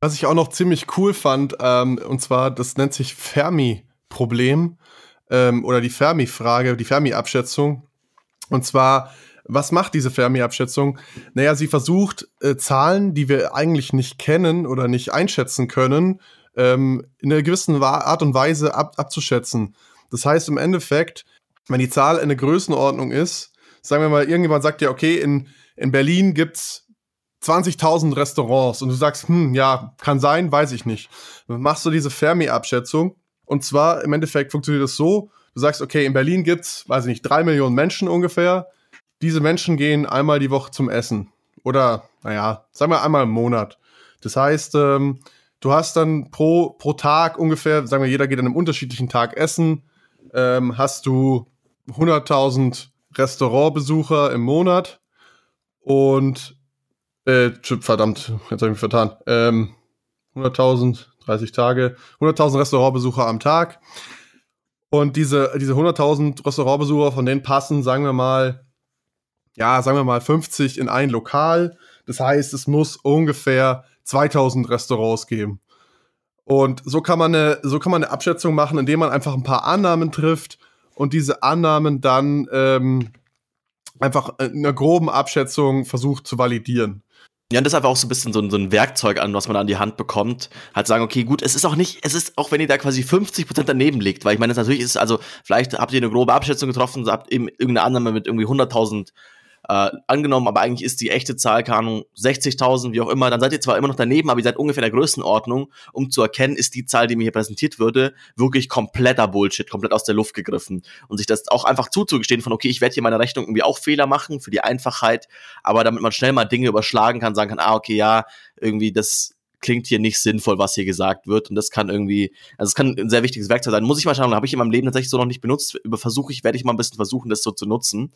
Was ich auch noch ziemlich cool fand, ähm, und zwar, das nennt sich Fermi-Problem ähm, oder die Fermi-Frage, die Fermi-Abschätzung. Und zwar, was macht diese Fermi-Abschätzung? Naja, sie versucht, äh, Zahlen, die wir eigentlich nicht kennen oder nicht einschätzen können, ähm, in einer gewissen Art und Weise ab abzuschätzen. Das heißt im Endeffekt, wenn die Zahl eine Größenordnung ist, sagen wir mal, irgendjemand sagt ja, okay, in, in Berlin gibt's 20.000 Restaurants und du sagst, hm, ja, kann sein, weiß ich nicht. Dann machst du diese Fermi-Abschätzung und zwar im Endeffekt funktioniert das so, du sagst, okay, in Berlin gibt's, weiß ich nicht, drei Millionen Menschen ungefähr. Diese Menschen gehen einmal die Woche zum Essen oder, naja, sagen wir einmal im Monat. Das heißt, ähm, du hast dann pro, pro Tag ungefähr, sagen wir, jeder geht an einem unterschiedlichen Tag essen, ähm, hast du 100.000 Restaurantbesucher im Monat und äh, verdammt, jetzt habe ich mich vertan. Ähm, 100.000, 30 Tage, 100.000 Restaurantbesucher am Tag. Und diese, diese 100.000 Restaurantbesucher, von denen passen, sagen wir mal, ja, sagen wir mal 50 in ein Lokal. Das heißt, es muss ungefähr 2000 Restaurants geben. Und so kann man eine, so kann man eine Abschätzung machen, indem man einfach ein paar Annahmen trifft und diese Annahmen dann ähm, einfach in einer groben Abschätzung versucht zu validieren. Ja, und das ist einfach auch so ein bisschen so ein, so ein Werkzeug an, was man an die Hand bekommt. Halt sagen, okay, gut, es ist auch nicht, es ist auch wenn ihr da quasi 50 Prozent daneben liegt, weil ich meine, es natürlich ist, also vielleicht habt ihr eine grobe Abschätzung getroffen, habt eben irgendeine Annahme mit irgendwie 100.000 äh, angenommen, aber eigentlich ist die echte Zahl, keine Ahnung, 60.000, wie auch immer, dann seid ihr zwar immer noch daneben, aber ihr seid ungefähr in der Größenordnung, um zu erkennen, ist die Zahl, die mir hier präsentiert würde, wirklich kompletter Bullshit, komplett aus der Luft gegriffen. Und sich das auch einfach zuzugestehen von, okay, ich werde hier meine Rechnung irgendwie auch Fehler machen für die Einfachheit, aber damit man schnell mal Dinge überschlagen kann, sagen kann, ah, okay, ja, irgendwie das klingt hier nicht sinnvoll, was hier gesagt wird. Und das kann irgendwie, also es kann ein sehr wichtiges Werkzeug sein. Muss ich mal schauen, habe ich in meinem Leben tatsächlich so noch nicht benutzt. Über versuche ich, werde ich mal ein bisschen versuchen, das so zu nutzen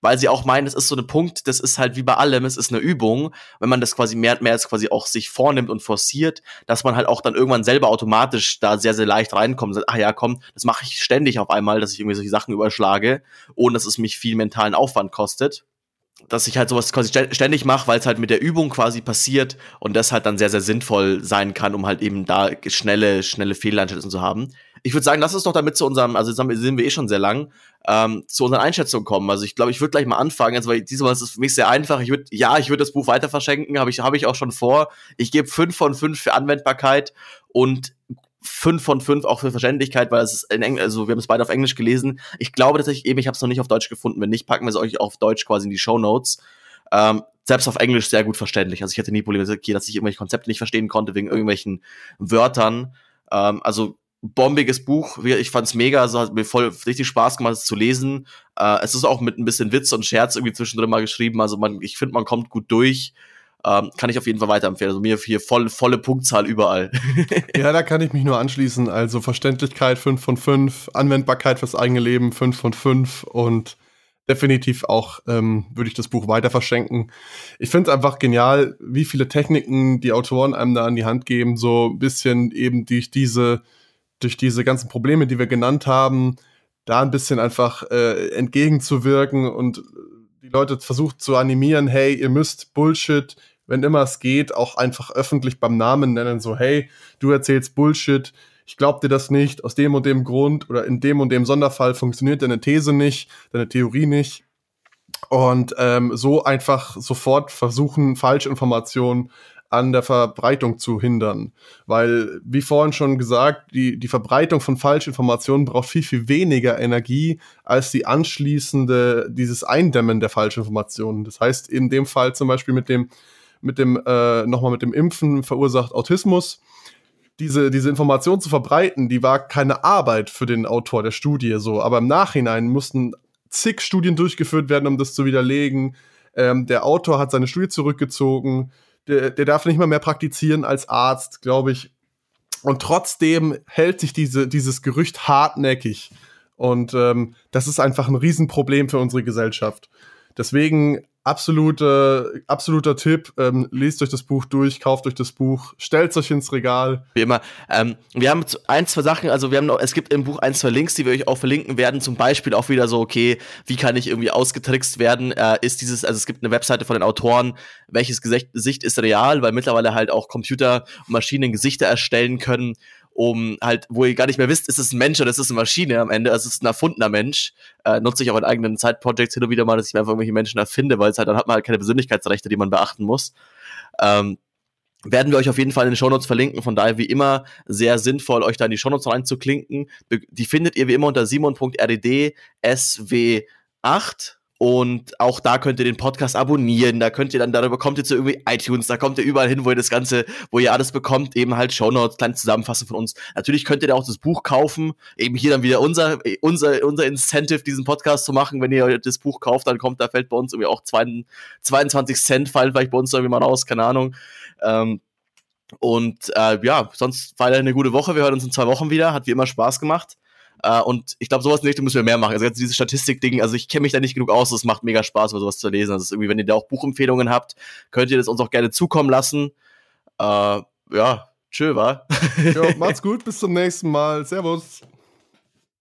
weil sie auch meinen, es ist so ein Punkt, das ist halt wie bei allem, es ist eine Übung, wenn man das quasi mehr und mehr jetzt quasi auch sich vornimmt und forciert, dass man halt auch dann irgendwann selber automatisch da sehr, sehr leicht reinkommt und sagt, ach ja, komm, das mache ich ständig auf einmal, dass ich irgendwie solche Sachen überschlage, ohne dass es mich viel mentalen Aufwand kostet dass ich halt sowas quasi ständig mache, weil es halt mit der Übung quasi passiert und das halt dann sehr, sehr sinnvoll sein kann, um halt eben da schnelle, schnelle Fehleinschätzungen zu haben. Ich würde sagen, lass uns doch damit zu unserem, also sind wir eh schon sehr lang, ähm, zu unseren Einschätzungen kommen. Also ich glaube, ich würde gleich mal anfangen, also weil diesmal ist es für mich sehr einfach. Ich würde, ja, ich würde das Buch weiter verschenken, habe ich, habe ich auch schon vor. Ich gebe fünf von fünf für Anwendbarkeit und fünf von fünf auch für Verständlichkeit, weil es ist in Englisch, also wir haben es beide auf Englisch gelesen. Ich glaube tatsächlich eben, ich habe es noch nicht auf Deutsch gefunden. Wenn nicht, packen wir es euch auf Deutsch quasi in die Show Notes. Ähm, selbst auf Englisch sehr gut verständlich. Also ich hatte nie Probleme, dass ich irgendwelche Konzepte nicht verstehen konnte wegen irgendwelchen Wörtern. Ähm, also bombiges Buch. Ich fand's mega, also hat mir voll richtig Spaß gemacht, es zu lesen. Äh, es ist auch mit ein bisschen Witz und Scherz irgendwie zwischendrin mal geschrieben. Also man, ich finde, man kommt gut durch. Ähm, kann ich auf jeden Fall weiterempfehlen. Also mir hier voll, volle Punktzahl überall. ja, da kann ich mich nur anschließen. Also Verständlichkeit 5 von 5, Anwendbarkeit fürs eigene Leben 5 von 5 und definitiv auch ähm, würde ich das Buch weiter verschenken. Ich finde es einfach genial, wie viele Techniken die Autoren einem da an die Hand geben, so ein bisschen eben durch diese, durch diese ganzen Probleme, die wir genannt haben, da ein bisschen einfach äh, entgegenzuwirken und die Leute versucht zu animieren, hey, ihr müsst Bullshit, wenn immer es geht, auch einfach öffentlich beim Namen nennen, so, hey, du erzählst Bullshit, ich glaub dir das nicht, aus dem und dem Grund oder in dem und dem Sonderfall funktioniert deine These nicht, deine Theorie nicht. Und ähm, so einfach sofort versuchen, Falschinformationen an der Verbreitung zu hindern. Weil, wie vorhin schon gesagt, die, die Verbreitung von Falschinformationen braucht viel, viel weniger Energie als die anschließende, dieses Eindämmen der Falschinformationen. Das heißt, in dem Fall zum Beispiel mit dem, mit dem, äh, nochmal mit dem Impfen verursacht Autismus. Diese, diese Information zu verbreiten, die war keine Arbeit für den Autor der Studie, so. Aber im Nachhinein mussten zig Studien durchgeführt werden, um das zu widerlegen. Ähm, der Autor hat seine Studie zurückgezogen der, der darf nicht mal mehr praktizieren als Arzt, glaube ich. Und trotzdem hält sich diese, dieses Gerücht hartnäckig. Und ähm, das ist einfach ein Riesenproblem für unsere Gesellschaft. Deswegen absolute, absoluter Tipp. Ähm, lest euch das Buch durch, kauft euch das Buch, stellt euch ins Regal. Wie immer. Ähm, wir haben ein, zwei Sachen, also wir haben noch, es gibt im Buch ein, zwei Links, die wir euch auch verlinken werden. Zum Beispiel auch wieder so, okay, wie kann ich irgendwie ausgetrickst werden? Äh, ist dieses, also es gibt eine Webseite von den Autoren, welches Gesicht ist real, weil mittlerweile halt auch Computer und Maschinen Gesichter erstellen können um halt, wo ihr gar nicht mehr wisst, ist es ein Mensch oder ist es eine Maschine am Ende, also es ist ein erfundener Mensch. Äh, nutze ich auch in eigenen Side-Projects hin und wieder mal, dass ich mir einfach irgendwelche Menschen erfinde, weil es halt, dann hat man halt keine Persönlichkeitsrechte, die man beachten muss. Ähm, werden wir euch auf jeden Fall in den Shownotes verlinken. Von daher wie immer sehr sinnvoll, euch da in die Shownotes reinzuklinken. Die findet ihr wie immer unter simon.rdd sw8 und auch da könnt ihr den Podcast abonnieren, da könnt ihr dann, darüber kommt ihr zu irgendwie iTunes, da kommt ihr überall hin, wo ihr das Ganze, wo ihr alles bekommt, eben halt Shownotes, kleine Zusammenfassung von uns. Natürlich könnt ihr da auch das Buch kaufen, eben hier dann wieder unser, unser, unser Incentive, diesen Podcast zu machen. Wenn ihr das Buch kauft, dann kommt, da fällt bei uns irgendwie auch 22 Cent, fallen vielleicht bei uns irgendwie mal raus, keine Ahnung. Ähm, und äh, ja, sonst war eine gute Woche. Wir hören uns in zwei Wochen wieder. Hat wie immer Spaß gemacht. Uh, und ich glaube, sowas in der Richtung müssen wir mehr machen. Also diese Statistik-Ding, also ich kenne mich da nicht genug aus, es macht mega Spaß, über sowas zu lesen. Also irgendwie, wenn ihr da auch Buchempfehlungen habt, könnt ihr das uns auch gerne zukommen lassen. Uh, ja, tschö, wa? ja, macht's gut, bis zum nächsten Mal. Servus.